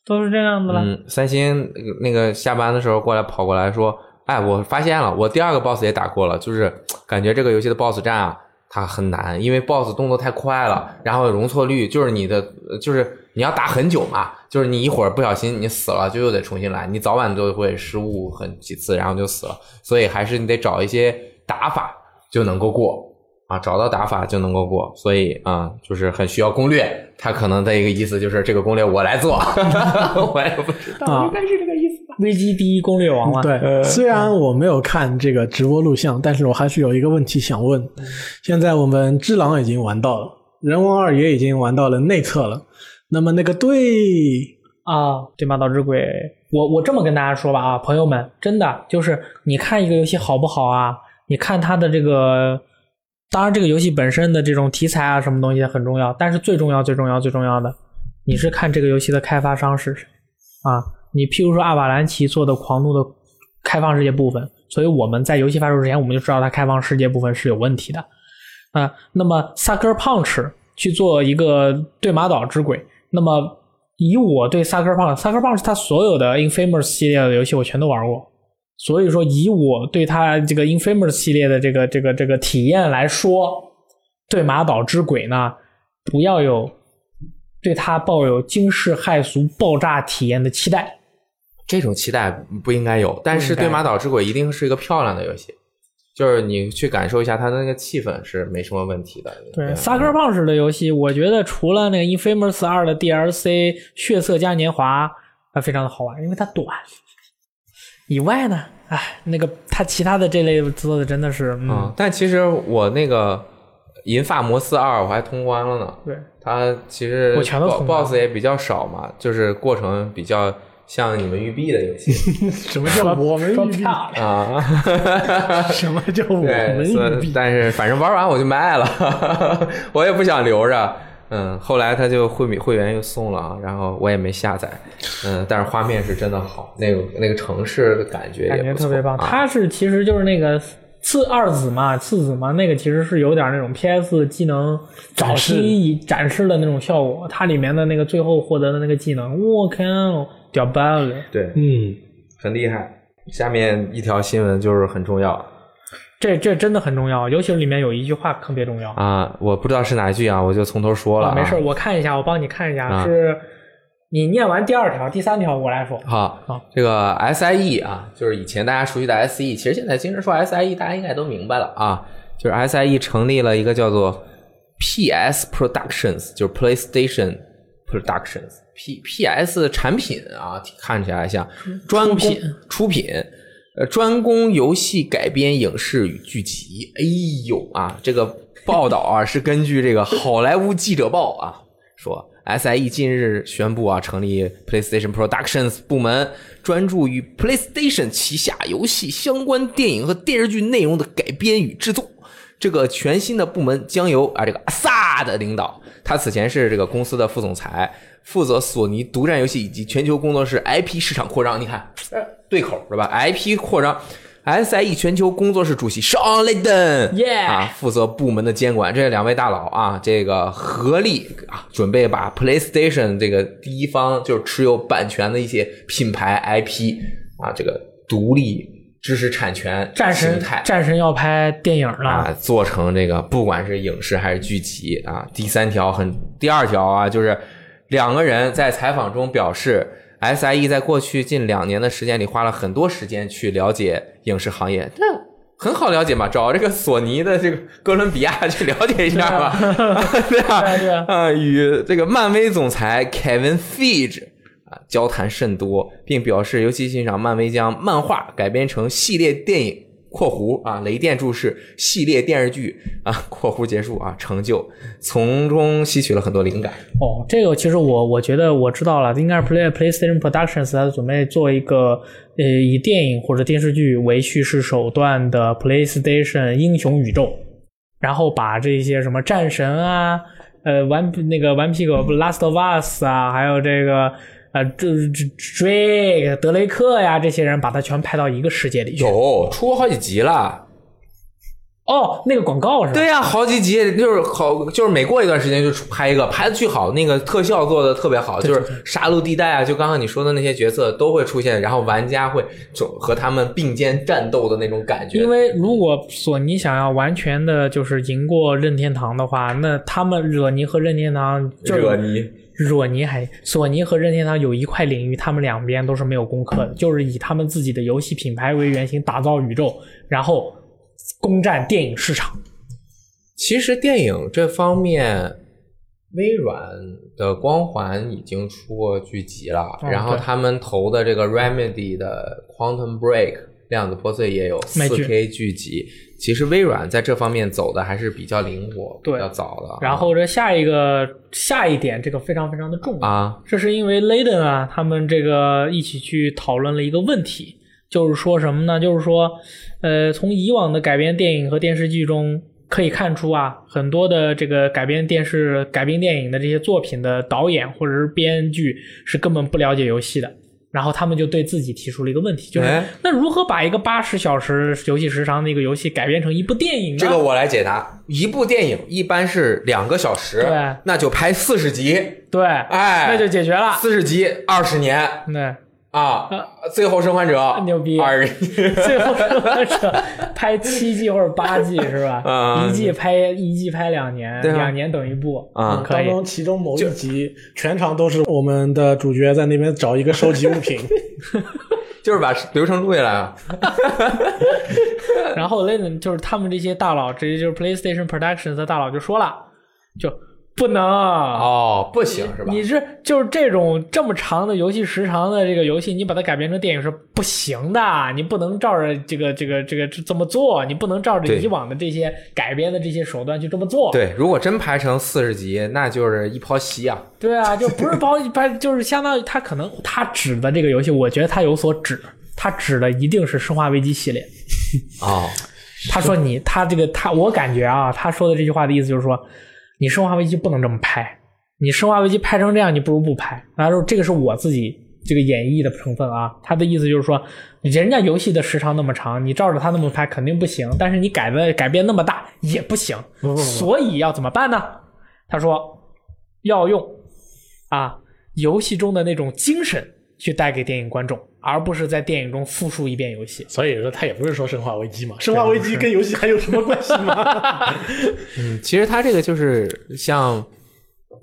都是这样的了。嗯，三星那个那个下班的时候过来跑过来说，哎，我发现了，我第二个 boss 也打过了，就是感觉这个游戏的 boss 战啊，它很难，因为 boss 动作太快了，然后容错率就是你的，呃就是你要打很久嘛，就是你一会儿不小心你死了，就又得重新来，你早晚都会失误很几次，然后就死了，所以还是你得找一些打法就能够过。啊，找到打法就能够过，所以啊、就是很需要攻略。他可能的一个意思就是这个攻略我来做，*laughs* 我也不知道，啊应该是这个意思吧。危机第一攻略王嘛，对，虽然我没有看这个直播录像，但是我还是有一个问题想问。现在我们只狼已经玩到了，人王二也已经玩到了内测了，那么那个队啊，对马岛之鬼，我我这么跟大家说吧啊，朋友们，真的就是你看一个游戏好不好啊？你看它的这个，当然这个游戏本身的这种题材啊，什么东西很重要，但是最重要、最重要、最重要的，你是看这个游戏的开发商是谁啊？你譬如说阿瓦兰奇做的《狂怒》的开放世界部分，所以我们在游戏发售之前，我们就知道它开放世界部分是有问题的啊。那么 Sucker Punch 去做一个对马岛之鬼，那么以我对 Sucker Punch，Sucker Punch 它所有的 Infamous 系列的游戏我全都玩过，所以说，以我对它这个 Infamous 系列的这个这个这个体验来说，对马岛之鬼呢，不要有对它抱有惊世骇俗爆炸体验的期待。这种期待不应该有，但是对马岛之鬼一定是一个漂亮的游戏，就是你去感受一下它的那个气氛是没什么问题的。对，萨克棒式的游戏，我觉得除了那个 Infamous 二的 DLC《血色嘉年华》它非常的好玩，因为它短。以外呢，哎，那个它其他的这类做的真的是，嗯，但其实我那个银发摩斯二我还通关了呢。对，它其实我全都通 BOSS 也比较少嘛，就是过程比较像你们育碧的游戏。*laughs* 什么叫 *laughs* 我们育碧啊？*laughs* 什么叫我们育碧？但是反正玩完我就卖了，我也不想留着。嗯，后来他就会会员又送了啊，然后我也没下载。嗯，但是画面是真的好，那个那个城市的感觉感觉特别棒。啊、它是其实就是那个次二子嘛，次子嘛，那个其实是有点那种 PS 技能早期展示的那种效果。它里面的那个最后获得的那个技能，我靠，屌爆了！对，嗯，很厉害。下面一条新闻就是很重要。这这真的很重要，尤其是里面有一句话特别重要啊！我不知道是哪一句啊，我就从头说了。啊、没事，我看一下，我帮你看一下，啊、是你念完第二条，第三条我来说。好，好，这个 SIE 啊，就是以前大家熟悉的 SE，其实现在经常说 SIE，大家应该都明白了啊，就是 SIE 成立了一个叫做 PS Productions，就是 PlayStation Productions，P PS 产品啊，看起来像专品出品。呃，专攻游戏改编影视与剧集。哎呦啊，这个报道啊 *laughs* 是根据这个好莱坞记者报啊说，SIE 近日宣布啊成立 PlayStation Productions 部门，专注于 PlayStation 旗下游戏相关电影和电视剧内容的改编与制作。这个全新的部门将由啊这个阿萨的领导，他此前是这个公司的副总裁。负责索尼独占游戏以及全球工作室 IP 市场扩张，你看对口是吧？IP 扩张，SIE 全球工作室主席 Sean Layden 啊，负责部门的监管。这两位大佬啊，这个合力啊，准备把 PlayStation 这个第一方就是持有版权的一些品牌 IP 啊，这个独立知识产权战神态，战神要拍电影了啊，做成这个不管是影视还是剧集啊。第三条很，第二条啊，就是。两个人在采访中表示，SIE 在过去近两年的时间里花了很多时间去了解影视行业，这很好了解嘛，找这个索尼的这个哥伦比亚去了解一下嘛，*laughs* 对吧？*laughs* 啊，与这个漫威总裁 Kevin Feige 啊交谈甚多，并表示尤其欣赏漫威将漫画改编成系列电影。括弧啊，雷电注释系列电视剧啊，括弧结束啊，成就从中吸取了很多灵感。哦，这个其实我我觉得我知道了，应该是 Play PlayStation Productions 它准备做一个呃以电影或者电视剧为叙事手段的 PlayStation 英雄宇宙，然后把这些什么战神啊，呃顽那个顽皮狗 Last of Us 啊，还有这个。啊，这这这个德雷克呀，这些人把他全拍到一个世界里去。有出过好几集了。哦，那个广告是吧？对呀，好几集就是好，就是每过一段时间就拍一个，拍的巨好，那个特效做的特别好，就是杀戮地带啊，就刚刚你说的那些角色都会出现，然后玩家会就和他们并肩战斗的那种感觉。因为如果索尼想要完全的就是赢过任天堂的话，那他们惹尼和任天堂就惹尼。索尼还索尼和任天堂有一块领域，他们两边都是没有攻克的，就是以他们自己的游戏品牌为原型打造宇宙，然后攻占电影市场。其实电影这方面，微软的光环已经出过剧集了，然后他们投的这个 Remedy 的 Quantum Break 量子破碎也有四 K 剧集。其实微软在这方面走的还是比较灵活，比较早的。然后这下一个下一点，这个非常非常的重要啊！这是因为 Layden 啊，他们这个一起去讨论了一个问题，就是说什么呢？就是说，呃，从以往的改编电影和电视剧中可以看出啊，很多的这个改编电视、改编电影的这些作品的导演或者是编剧是根本不了解游戏的。然后他们就对自己提出了一个问题，就是那如何把一个八十小时游戏时长的一个游戏改编成一部电影呢？这个我来解答。一部电影一般是两个小时，对，那就拍四十集，对，哎，那就解决了。四十集二十年，对，啊，最后生还者牛逼二 *laughs* 最后生还者拍七季或者八季 *laughs* 是吧？嗯一季拍一季拍两年，啊两年等一部啊可以。当中其中某一集全场都是我们的主角在那边找一个收集物品，*laughs* 就是把流程录下来啊。然后那种就是他们这些大佬，直接就是 PlayStation Productions 的大佬就说了，就不能哦，不行是吧？你是就是这种这么长的游戏时长的这个游戏，你把它改编成电影是不行的，你不能照着这个这个这个这么做，你不能照着以往的这些改编的这些手段去这么做。对，如果真拍成四十集，那就是一泡稀啊。对啊，就不是包拍，*laughs* 就是相当于他可能他指的这个游戏，我觉得他有所指，他指的一定是《生化危机》系列。哦，*laughs* 他说你他这个他，我感觉啊，他说的这句话的意思就是说，你《生化危机》不能这么拍，你《生化危机》拍成这样，你不如不拍。他说这个是我自己这个演绎的成分啊，他的意思就是说，人家游戏的时长那么长，你照着他那么拍肯定不行，但是你改的改变那么大也不行，所以要怎么办呢？他说要用啊游戏中的那种精神去带给电影观众，而不是在电影中复述一遍游戏。所以说他也不是说《生化危机》嘛，《生化危机》跟游戏还有什么关系吗？*laughs* 嗯，其实他这个就是像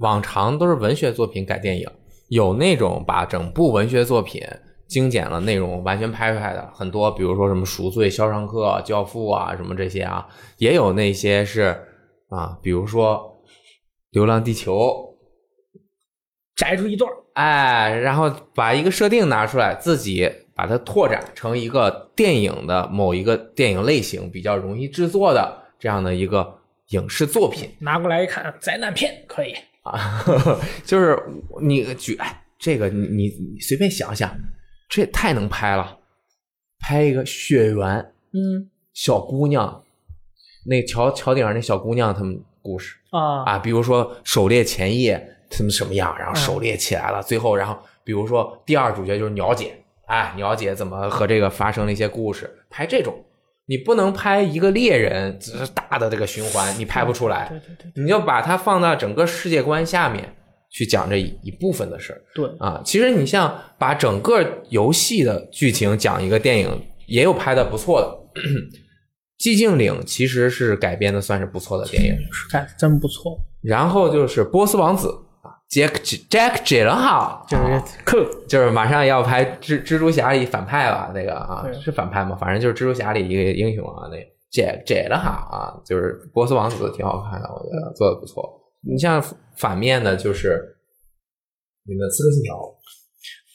往常都是文学作品改电影，有那种把整部文学作品精简了内容完全拍出来的很多，比如说什么《赎罪》《肖申克》《教父》啊什么这些啊，也有那些是啊，比如说《流浪地球》，摘出一段儿，哎，然后把一个设定拿出来，自己把它拓展成一个电影的某一个电影类型比较容易制作的这样的一个影视作品拿过来一看，灾难片可以。啊，*laughs* 就是你举哎，这个你你你随便想想，这也太能拍了，拍一个血缘嗯小姑娘，那桥桥顶上那小姑娘她们故事。啊啊，比如说狩猎前夜他们什么样，然后狩猎起来了，最后然后比如说第二主角就是鸟姐，哎，鸟姐怎么和这个发生了一些故事，拍这种，你不能拍一个猎人只是大的这个循环，你拍不出来，对对对你就把它放到整个世界观下面去讲这一一部分的事儿。对，啊。其实你像把整个游戏的剧情讲一个电影，也有拍的不错的。*clears throat* 寂静岭其实是改编的算是不错的电影，是改真不错，然后就是波斯王子啊，Jack Jack Gyllenhaal，就是啊酷，就是马上要拍蜘蜘蛛侠里反派了，那个啊是反派吗？反正就是蜘蛛侠里一个英雄啊，那 Jack Gyllenhaal 啊，就是波斯王子挺好看的，我觉得做的不错。你像反面的就是你们刺客信条，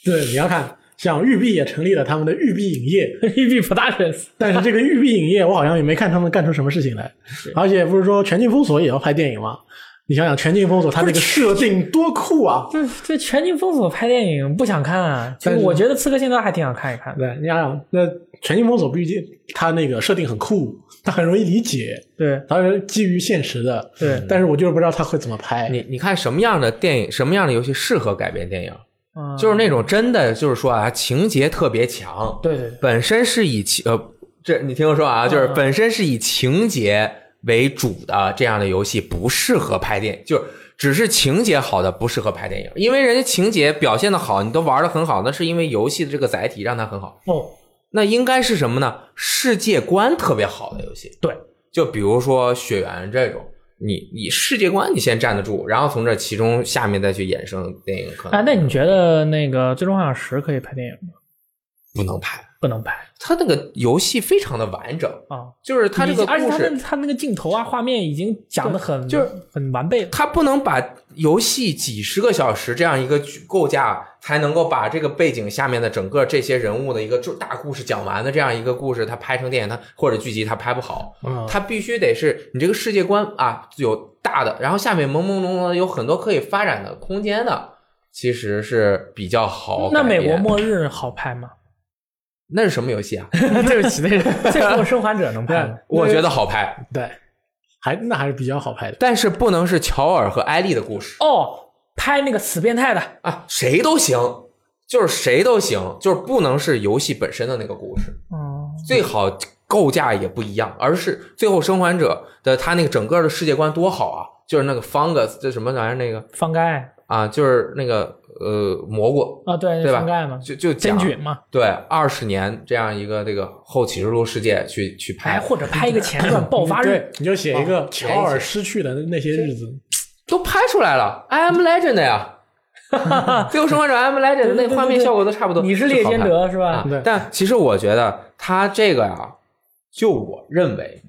对，你要看，像育碧也成立了他们的育碧影业，*laughs* 育碧 Productions，但是这个育碧影业我好像也没看他们干出什么事情来，而且不是说《全境封锁》也要拍电影吗？你想想《全境封锁》它那个设定多酷啊！*laughs* 这这全境封锁拍电影不想看啊，其实我觉得刺客信条还挺想看一看。对，你想想，那《全境封锁》毕竟它那个设定很酷，它很容易理解，对它是基于现实的。对，但是我就是不知道它会怎么拍。你你看什么样的电影，什么样的游戏适合改编电影？嗯就是那种真的就是说啊，情节特别强，对对对，本身是以情呃，这你听我说啊，就是嗯本身是以情节为主的这样的游戏不适合拍电影，就是只是情节好的不适合拍电影，因为人家情节表现的好，你都玩的很好，那是因为游戏的这个载体让它很好。哦，那应该是什么呢？世界观特别好的游戏，对，就比如说血缘这种。你你世界观你先站得住，然后从这其中下面再去衍生电影，可能哎，那你觉得那个《最终幻想十》可以拍电影吗？不能拍。不能拍它那个游戏非常的完整，啊，就是它这个而且故事它那个镜头啊、画面已经讲的很就是很完备了。他不能把游戏几十个小时这样一个构架，才能够把这个背景下面的整个这些人物的一个就大故事讲完的这样一个故事，它拍成电影，它或者剧集，它拍不好。嗯它必须得是你这个世界观啊有大的，然后下面朦朦胧胧的有很多可以发展的空间的，其实是比较好。那美国末日好拍吗？那是什么游戏啊？*laughs* 对不起，那个最后生还者能拍吗？我觉得好拍，对，还那还是比较好拍的。但是不能是乔尔和艾丽的故事。哦，拍那个死变态的，啊，谁都行，就是谁都行，就是不能是游戏本身的那个故事，嗯，最好构架也不一样，而是最后生还者的他那个整个的世界观多好啊，就是那个 fungus 这什么玩意儿那个方盖啊，就是那个呃蘑菇，啊，对，对吧盖嘛，就就讲真菌嘛，对二十年这样一个这个后启示录世界去去哎，拍，或者拍一个前传 *laughs* 爆发日对，，你就写一个哦乔尔失去的那些日子，都拍出来了，I am Legend 呀，*laughs* 最后生还者 I am Legend 那画面效果都差不多，你是猎仙者是吧但其实我觉得他这个呀，就我认为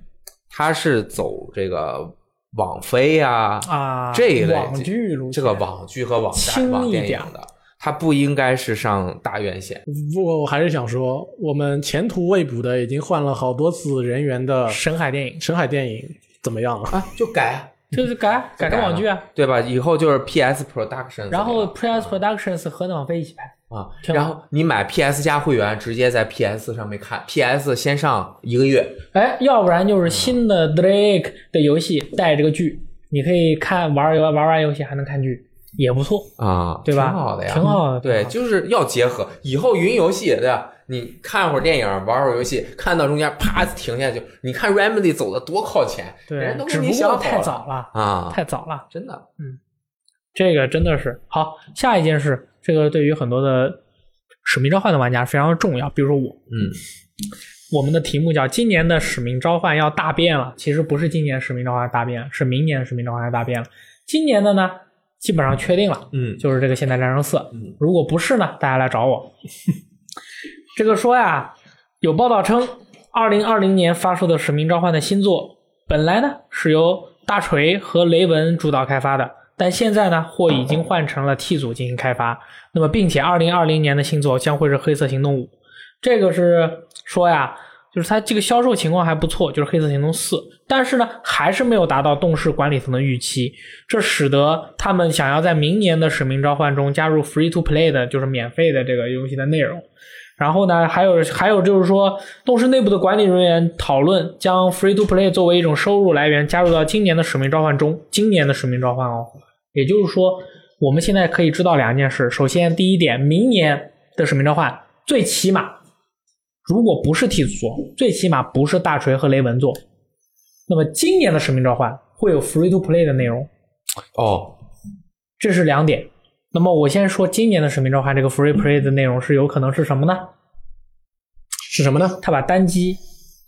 他是走这个网飞呀、啊，这一类网剧路线这个网剧和网站网电影的，它不应该是上大院线。不过我还是想说，我们前途未卜的已经换了好多次人员的深海电影深海电影怎么样了？啊，就改，就是改改成网剧啊，对吧？以后就是 PS Production，然后 PS Productions 和那网飞一起拍，啊，然后你买 PS 加会员，直接在 PS 上面看，PS 先上一个月，哎，要不然就是新的 Drake 的游戏带这个剧，你可以看玩游玩玩游戏还能看剧，也不错，啊，对吧？挺好的呀，挺好的，对，就是要结合。以后云游戏，对吧？你看会儿电影，玩会儿游戏，看到中间啪停下去，你看 Remedy 走的多靠前，对，人都给你想好了太早了，啊，太早了。真的，嗯这个真的是好。下一件事，这个对于很多的使命召唤的玩家非常的重要。比如说我，嗯，我们的题目叫“今年的使命召唤要大变了”，其实不是今年使命召唤大变，是明年使命召唤要大变了。今年的呢，基本上确定了，嗯就是这个《现代战争四》嗯。如果不是呢，大家来找我。*laughs* 这个说呀，有报道称，二零二零年发售的《使命召唤》的新作，本来呢是由大锤和雷文主导开发的，但现在呢或已经换成了 T 组进行开发。那么，并且二零二零年的新作将会是《黑色行动五》，这个是说呀。就是它这个销售情况还不错，就是《黑色行动四》，但是呢，还是没有达到动视管理层的预期，这使得他们想要在明年的《使命召唤》中加入 Free to Play 的，就是免费的这个游戏的内容。然后呢，还有还有就是说，动视内部的管理人员讨论将 Free to Play 作为一种收入来源加入到今年的《使命召唤》中。今年的《使命召唤》哦，也就是说，我们现在可以知道两件事。首先，第一点，明年的《使命召唤》最起码，如果不是 T 组做，最起码不是大锤和雷文做。那么今年的《使命召唤》会有 Free to Play 的内容，哦，这是两点。那么我先说今年的《使命召唤》这个 Free Play 的内容是有可能是什么呢？是什么呢？他把单机、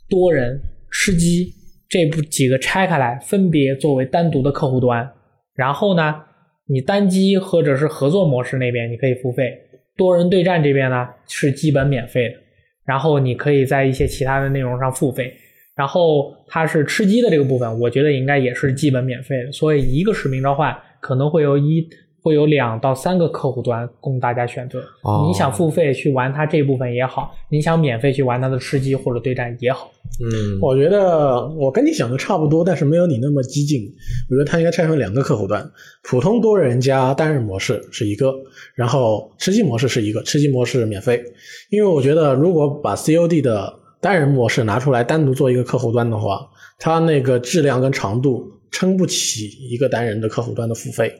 多人、吃鸡这部几个拆开来，分别作为单独的客户端。然后呢，你单机或者是合作模式那边你可以付费，多人对战这边呢是基本免费的。然后你可以在一些其他的内容上付费。然后它是吃鸡的这个部分，我觉得应该也是基本免费的。所以一个使命召唤可能会有一会有两到三个客户端供大家选择。哦你想付费去玩它这部分也好，你想免费去玩它的吃鸡或者对战也好。嗯，我觉得我跟你想的差不多，但是没有你那么激进。我觉得它应该拆成两个客户端，普通多人加单人模式是一个，然后吃鸡模式是一个，吃鸡模式免费。因为我觉得如果把 COD 的单人模式拿出来单独做一个客户端的话，它那个质量跟长度撑不起一个单人的客户端的付费，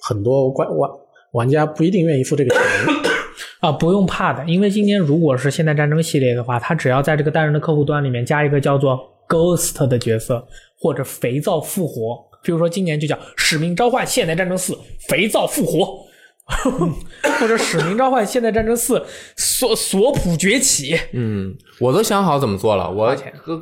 很多玩玩玩家不一定愿意付这个钱。*coughs* 啊，不用怕的，因为今年如果是现代战争系列的话，它只要在这个单人的客户端里面加一个叫做 Ghost 的角色，或者肥皂复活，比如说今年就叫《使命召唤：现代战争四：肥皂复活》，*laughs* 或者《使命召唤：现代战争四：索索普崛起》。嗯，我都想好怎么做了，我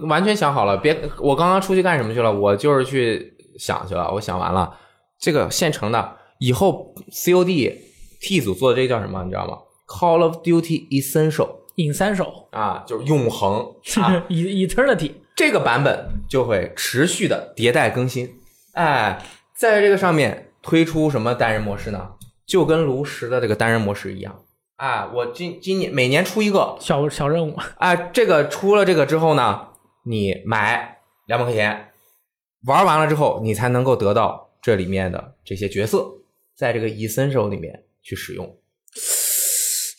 完全想好了。别，我刚刚出去干什么去了？我就是去想去了。我想完了，这个现成的，以后 COD T 组做的这个叫什么？你知道吗？Call of Duty Essential 引三手啊，就是永恒 *laughs* 啊。，E Eternity，这个版本就会持续的迭代更新。哎，在这个上面推出什么单人模式呢？就跟炉石的这个单人模式一样。哎，我今今年每年出一个，小小任务，哎，这个出了这个之后呢，你买两百块钱，玩完了之后，你才能够得到这里面的这些角色，在这个 Essential 里面去使用。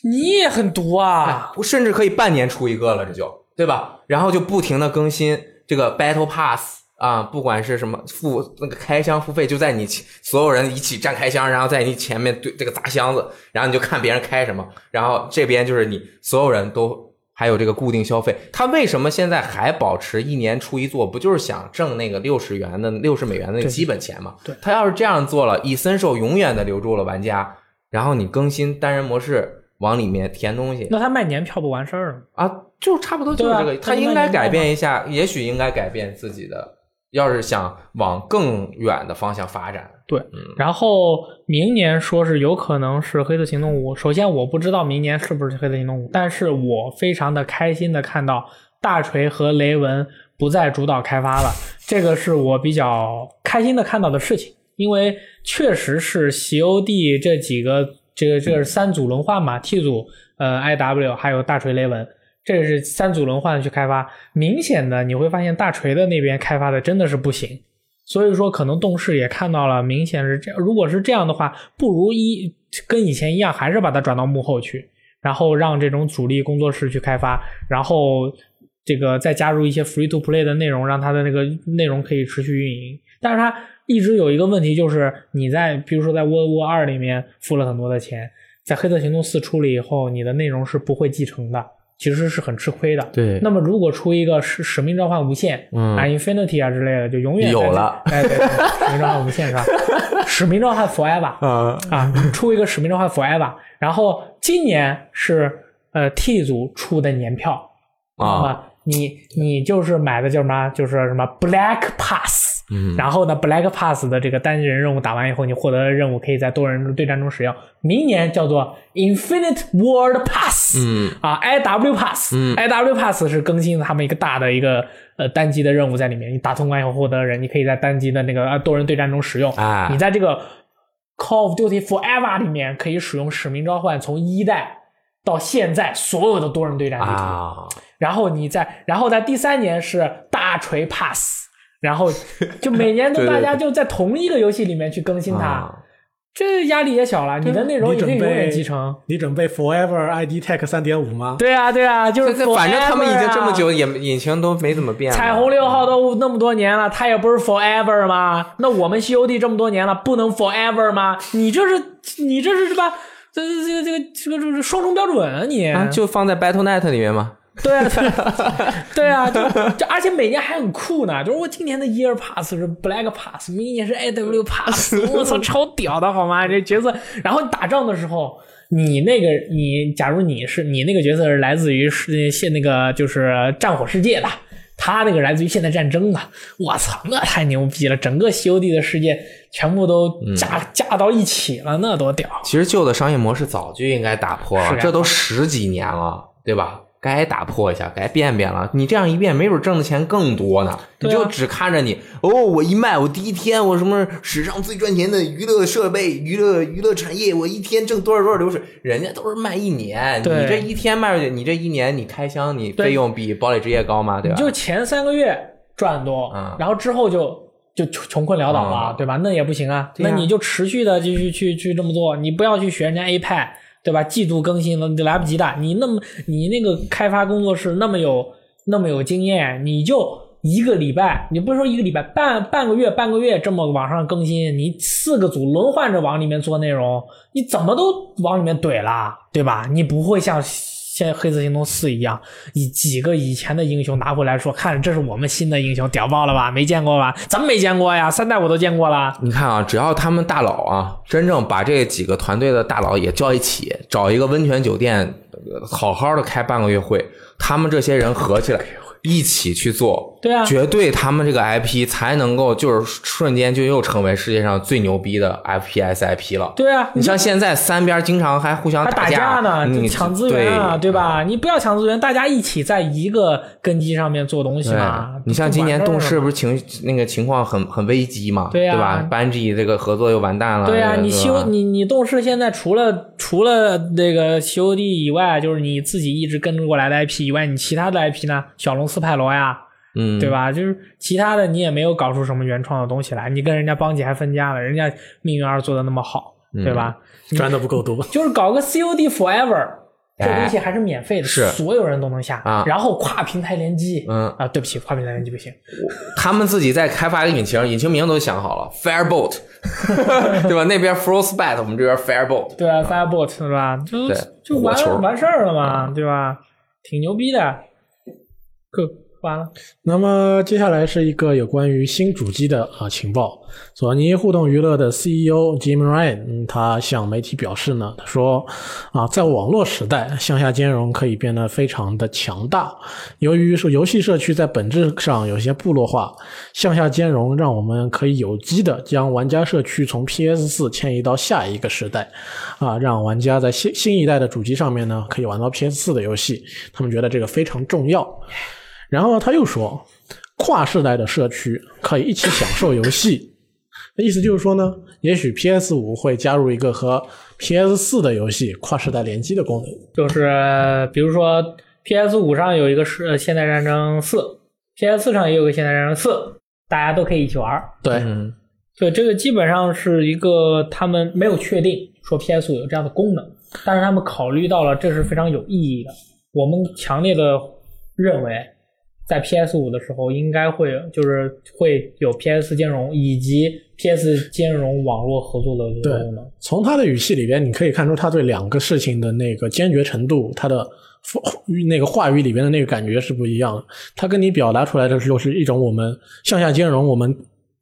你也很毒啊！我甚至可以半年出一个了，这就对吧？然后就不停的更新这个 Battle Pass 啊，不管是什么付那个开箱付费，就在你所有人一起站开箱，然后在你前面对这个砸箱子，然后你就看别人开什么，然后这边就是你所有人都还有这个固定消费，他为什么现在还保持一年出一座？不就是想挣那个六十元的六十美元的那个基本钱吗？对他要是这样做了，Essential 永远的留住了玩家，然后你更新单人模式往里面填东西那他卖年票不完事儿了吗？啊，就差不多就是这个。他应该改变一下，也许应该改变自己的，要是想往更远的方向发展，对，然后明年说是有可能是《黑色行动五》。首先我不知道明年是不是《黑色行动五》，但是我非常的开心的看到大锤和雷文不再主导开发了，这个是我比较开心的看到的事情，因为确实是 COD 这几个这个这三组轮换嘛，T 组呃 IW 还有大锤雷文。这是三组轮换去开发，明显的你会发现大锤的那边开发的真的是不行，所以说，可能动视也看到了，明显是这样。如果是这样的话，不如一跟以前一样，还是把它转到幕后去，然后让这种主力工作室去开发，然后这个再加入一些 free to play 的内容，让它的那个内容可以持续运营。但是它一直有一个问题，就是你在比如说在 World War 二里面付了很多的钱，在黑色行动四出了以后，你的内容是不会继承的，其实是很吃亏的。对那么如果出一个使使命召唤无限，嗯啊，Infinity 啊之类的，就永远有了哎，对，对使命召唤无限是吧？*laughs* 使命召唤 Forever 啊，啊，出一个使命召唤 Forever，然后今年是呃 T 组出的年票啊那么你你就是买的叫什么？就是什么 Black Pass，嗯。然后呢，Black Pass 的这个单人任务打完以后，你获得的任务可以在多人对战中使用。明年叫做 Infinite World Pass，嗯。啊，IW Pass，嗯，IW Pass 是更新他们一个大的一个呃单机的任务在里面，你打通关以后获得人，你可以在单机的那个呃多人对战中使用。啊。你在这个 Call of Duty Forever 里面可以使用使命召唤，从一代到现在所有的多人对战地图。啊，然后你在，然后在第三年是大锤 Pass，然后就每年都 *laughs* 大家就在同一个游戏里面去更新它，啊这压力也小了，你的内容准已经永远集成。你准备 Forever ID Tech 三点五吗？对啊，对啊，就是反正他们已经这么久，也引擎都没怎么变。彩虹六号都那么多年了，它也不是 forever 吗？那我们 COD 这么多年了，不能 forever 吗？你这是你这是什么？这这这个这个这个双重标准啊你！啊，就放在 BattleNet 里面嘛。对啊，对啊，就就而且每年还很酷呢，就是我今年的 Year Pass 是 Black Pass，明年是 AW Pass，*laughs* 我操，超屌的好吗？这角色，然后你打仗的时候，你那个你，假如你是你那个角色是来自于是现那个就是战火世界的。他那个来自于现代战争的，我操，那太牛逼了！整个 COD 的世界全部都架、架到一起了，那多屌！其实旧的商业模式早就应该打破了，这都十几年了，对吧？该打破一下，该变变了。你这样一变，没准挣的钱更多呢。你就只看着你哦，我一卖，我第一天我什么史上最赚钱的娱乐设备、娱乐娱乐产业，我一天挣多少多少流水，人家都是卖一年，你这一天卖出去，你这一年你开箱你费用比堡垒之夜高吗？对吧？你就前三个月赚多，嗯然后之后就就穷穷困潦倒了，嗯对吧？那也不行啊，啊那你就持续的继续去去这么做，你不要去学人家 A 派，对吧？季度更新了你就来不及的，你那么你那个开发工作室那么有那么有经验，你就。一个礼拜，你不是说一个礼拜，半半个月，半个月这么往上更新，你四个组轮换着往里面做内容，你怎么都往里面怼了，对吧？你不会像像黑色行动四一样，以几个以前的英雄拿回来说，看这是我们新的英雄，屌爆了吧？没见过吧？怎么没见过呀？三代我都见过了。你看啊，只要他们大佬啊，真正把这几个团队的大佬也叫一起，找一个温泉酒店，好好的开半个月会，他们这些人合起来一起去做，对啊绝对他们这个 IP 才能够就是瞬间就又成为世界上最牛逼的 FPS IP 了。对啊，你像现在三边经常还互相还打架呢，你抢资源啊，对对吧？你不要抢资源，大家一起在一个根基上面做东西嘛。你像今年动视不是情那个情况很很危机嘛，对呀吧？班级这个合作又完蛋了，对啊，你修你你动视现在除了除了那个 COD 以外，就是你自己一直跟着过来的 IP 以外，你其他的 IP 呢？小龙斯派罗呀，嗯，对吧？就是其他的你也没有搞出什么原创的东西来，你跟人家邦姐还分家了，人家命运二做的那么好，嗯对吧？赚的不够多。就是搞个 COD Forever，这哎东西还是免费的，是所有人都能下啊然后跨平台联机，嗯啊，对不起，跨平台联机不行，他们自己在开发一个引擎，引擎名都想好了，Firebolt，*laughs* 对吧？那边 Frostbite，我们这边 Firebolt。对啊，Firebolt 是吧？就就完完事儿了嘛，对吧？挺牛逼的。够完了，那么接下来是一个有关于新主机的啊情报。索尼互动娱乐的 CEO Jim Ryan，、他向媒体表示呢，他说啊，在网络时代，向下兼容可以变得非常的强大。由于说游戏社区在本质上有些部落化，向下兼容让我们可以有机的将玩家社区从 PS 四迁移到下一个时代，啊，让玩家在新新一代的主机上面呢可以玩到 PS 四的游戏。他们觉得这个非常重要。然后他又说，跨世代的社区可以一起享受游戏。那意思就是说呢，也许 PS 五会加入一个和 PS 四的游戏跨世代联机的功能。就是比如说 PS 五上有一个是《现代战争四》，PS 四上也有个《现代战争四》，大家都可以一起玩。对，嗯对，这个基本上是一个他们没有确定说 PS 五有这样的功能，但是他们考虑到了这是非常有意义的。我们强烈的认为，在 PS 五的时候应该会，就是会有 PS 兼容以及 PS 兼容网络合作的这个功能。从他的语气里边，你可以看出他对两个事情的那个坚决程度，他的那个话语里边的那个感觉是不一样的。他跟你表达出来的就是一种我们向下兼容，我们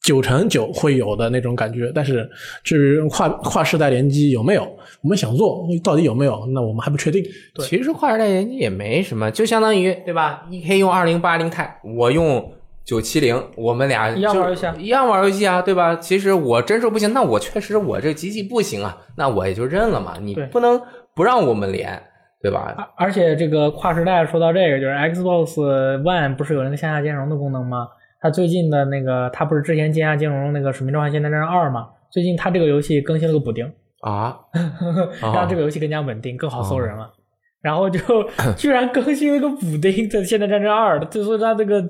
九成九会有的那种感觉。但是至于跨跨世代联机有没有，我们想做到底有没有，那我们还不确定。对其实跨时代联机也没什么，就相当于对吧？你可以用二零八零 Ti，我用九七零，我们俩一样玩游戏一样玩游戏啊，对吧？其实我真是不行，那我确实我这机器不行啊，那我也就认了嘛。你不能不让我们连，对吧？而而且这个跨时代说到这个，就是 Xbox One 不是有那个向下兼容的功能吗？它最近的那个，他不是之前向下金融那个《使命召唤：现代战争二》嘛？最近他这个游戏更新了个补丁，啊，*laughs* 让这个游戏更加稳定，更好搜人了。*laughs* 然后就 *coughs* 居然更新了个补丁在《现代战争二》，就说他这个嗯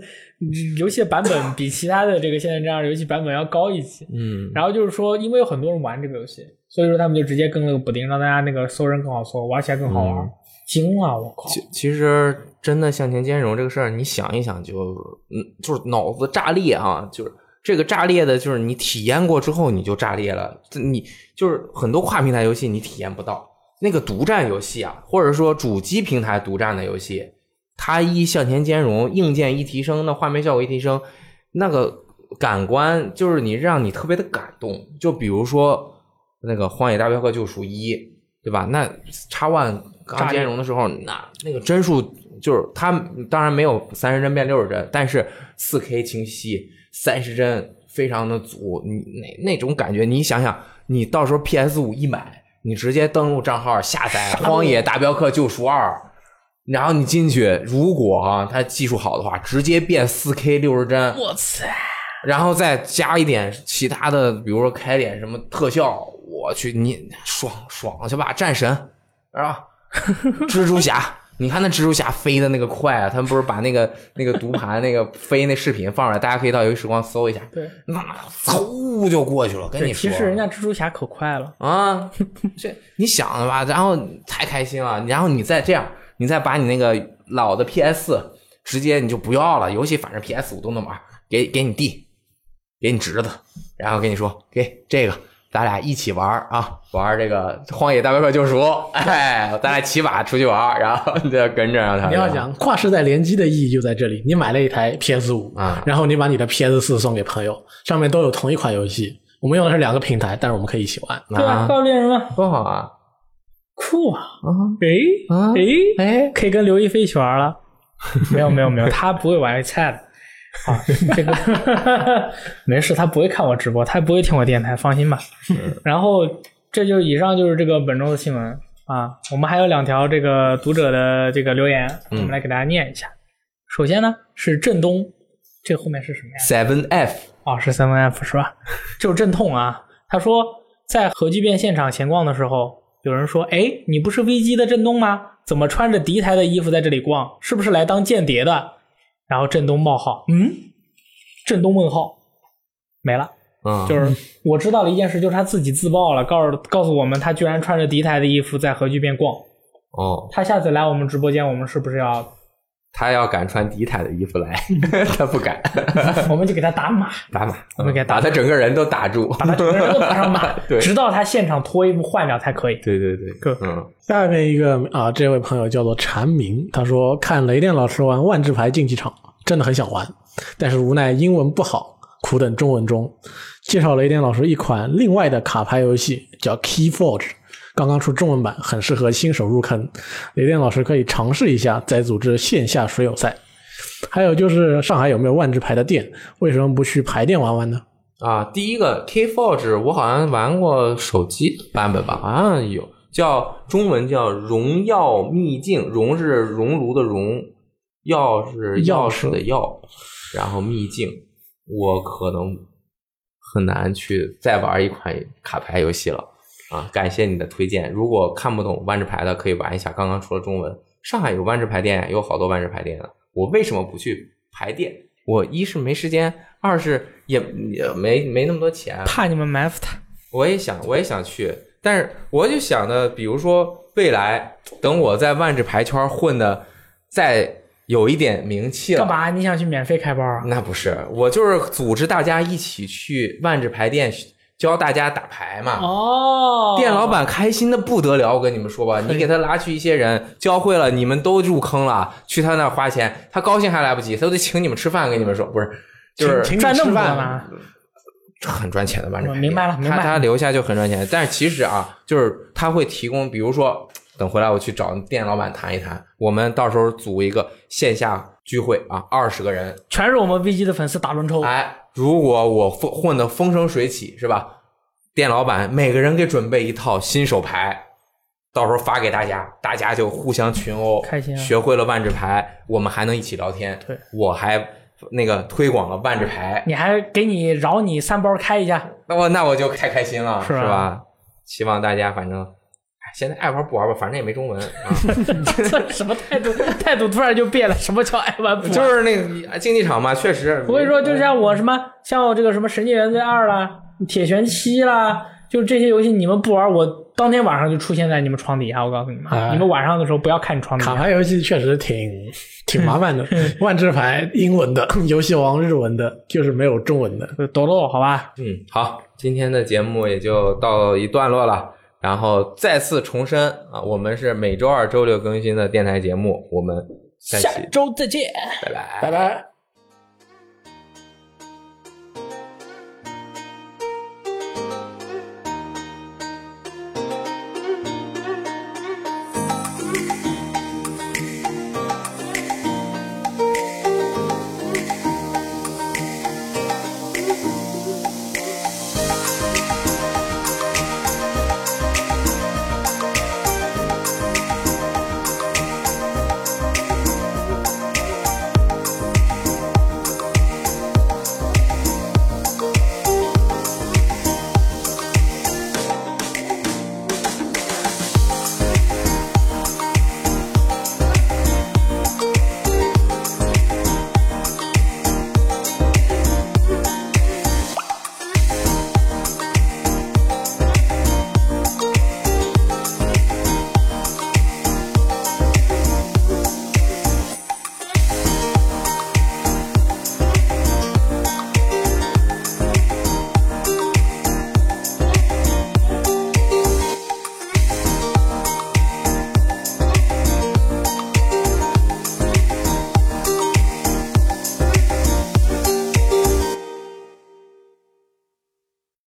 游戏版本比其他的这个《现代战争二》游戏版本要高一级。嗯，然后就是说，因为有很多人玩这个游戏，所以说他们就直接更了个补丁，让大家那个搜人更好搜，玩起来更好玩。嗯惊了，我靠！其其实真的向前兼容这个事儿，你想一想就，嗯，就是脑子炸裂啊！就是这个炸裂的，就是你体验过之后你就炸裂了。这你就是很多跨平台游戏你体验不到，那个独占游戏啊，或者说主机平台独占的游戏，它一向前兼容，硬件一提升，那画面效果一提升，那个感官就是你让你特别的感动。就比如说那个《荒野大镖客：救赎一》，对吧？那叉 One 刚兼容的时候，那那个帧数就是它当然没有三十帧变六十帧，但是四 K 清晰，三十帧非常的足，你那那种感觉，你想想，你到时候 PS 五一买，你直接登录账号下载《荒野大镖客：救赎二》。然后你进去，如果啊它技术好的话，直接变四 K 六十帧，我操！然后再加一点其他的，比如说开点什么特效，我去，你爽爽去吧，战神是吧？*laughs* 蜘蛛侠，你看那蜘蛛侠飞的那个快啊！他们不是把那个那个读盘那个飞那视频放出来，大家可以到游戏时光搜一下，对那嗖就过去了。跟，你说，其实人家蜘蛛侠可快了，啊，这你想的吧，然后太开心了，然后你再这样，你再把你那个老的 PS 直接你就不要了，游戏反正 PS 五都能玩，给给你弟，给你侄子，然后跟你说，给这个咱俩一起玩啊，玩这个《荒野大镖客：救赎》，*laughs* 哎，咱俩骑马出去玩，然后你就跟着让他。你要讲跨世代联机的意义就在这里，你买了一台 PS 五啊然后你把你的 PS 四送给朋友，上面都有同一款游戏。我们用的是两个平台，但是我们可以一起玩。对吧？啊，怪物猎人吗？多好啊！酷啊！啊诶啊诶，哎，可以跟刘亦菲一起玩了。*laughs* 没有没有没有，他不会玩菜的。啊，这个 *laughs* 没事，他不会看我直播，他也不会听我电台，放心吧。然后这就以上就是这个本周的新闻啊。我们还有两条这个读者的这个留言，我们来给大家念一下。首先呢是振东，这个后面是什么呀？Seven F，哦，是 Seven F 是吧？就是阵痛啊。他说，在核聚变现场闲逛的时候，有人说：“哎，你不是 VG 的振东吗？怎么穿着敌台的衣服在这里逛？是不是来当间谍的？”然后振东冒号，嗯，振东问号，没了。嗯，就是我知道了一件事，就是他自己自爆了，告诉告诉我们他居然穿着敌台的衣服在核聚变逛。哦，他下次来我们直播间，我们是不是要他要敢穿迪坦的衣服来，*laughs* 他不敢。*laughs* 我们就给他打码，打码，我们给他打把他整个人都打住，把他整个人都打上码 *laughs* 对，直到他现场脱衣服换掉才可以。对对对，下面一个啊，这位朋友叫做蝉鸣，他说看雷电老师玩万智牌竞技场，真的很想玩，但是无奈英文不好，苦等中文中。介绍雷电老师一款另外的卡牌游戏，叫 Key Forge，刚刚出中文版，很适合新手入坑。雷电老师可以尝试一下，再组织线下水友赛。还有就是上海有没有万智牌的店？为什么不去牌店玩玩呢？啊，第一个 K Forge 我好像玩过手机版本吧，好像有叫中文叫荣耀秘境，荣是熔炉的熔，耀是钥匙的钥，然后秘境，我可能很难去再玩一款卡牌游戏了啊！感谢你的推荐，如果看不懂万智牌的可以玩一下，刚刚出了中文，上海有万智牌店，有好多万智牌店的，我为什么不去牌店？我一是没时间，二是也也没没那么多钱。怕你们埋伏他，我也想，我也想去，但是我就想的，比如说未来等我在万智牌圈混的再有一点名气了，干嘛？你想去免费开包啊？那不是，我就是组织大家一起去万智牌店教大家打牌嘛。哦，店老板开心的不得了，我跟你们说吧，你给他拉去一些人，教会了，你们都入坑了，去他那儿花钱，他高兴还来不及，他都得请你们吃饭。跟你们说，不是，就是赚那么多你吃饭？很赚钱的万智牌店，我明白了明白他他留下就很赚钱，但是其实啊，就是他会提供，比如说等回来我去找店老板谈一谈，我们到时候组一个线下聚会啊，二十个人，全是我们 VG 的粉丝打轮抽，哎，如果我混混得风生水起，是吧？店老板每个人给准备一套新手牌，到时候发给大家，大家就互相群殴，开心啊。学会了万智牌，我们还能一起聊天。对，我还那个推广了万智牌，你还给你饶你三包开一下，那我那我就太开心了，是吧？吧？希望大家反正，哎现在爱玩不玩吧，反正也没中文啊。*laughs* 这什么态度？态度突然就变了。什么叫爱玩不玩？就是那个竞技场嘛，确实。我跟你说，就像我什么，像我这个什么《神界原罪二》啦，《铁拳七》啦，就这些游戏，你们不玩，我当天晚上就出现在你们床底下。我告诉你们，哎你们晚上的时候不要看你床底下。卡牌游戏确实挺挺麻烦的，万智牌英文的，游戏王日文的，就是没有中文的。抖抖，好吧？嗯，好，今天的节目也就到一段落了。然后再次重申啊，我们是每周二、周六更新的电台节目，我们下下期周再见。拜拜，拜拜。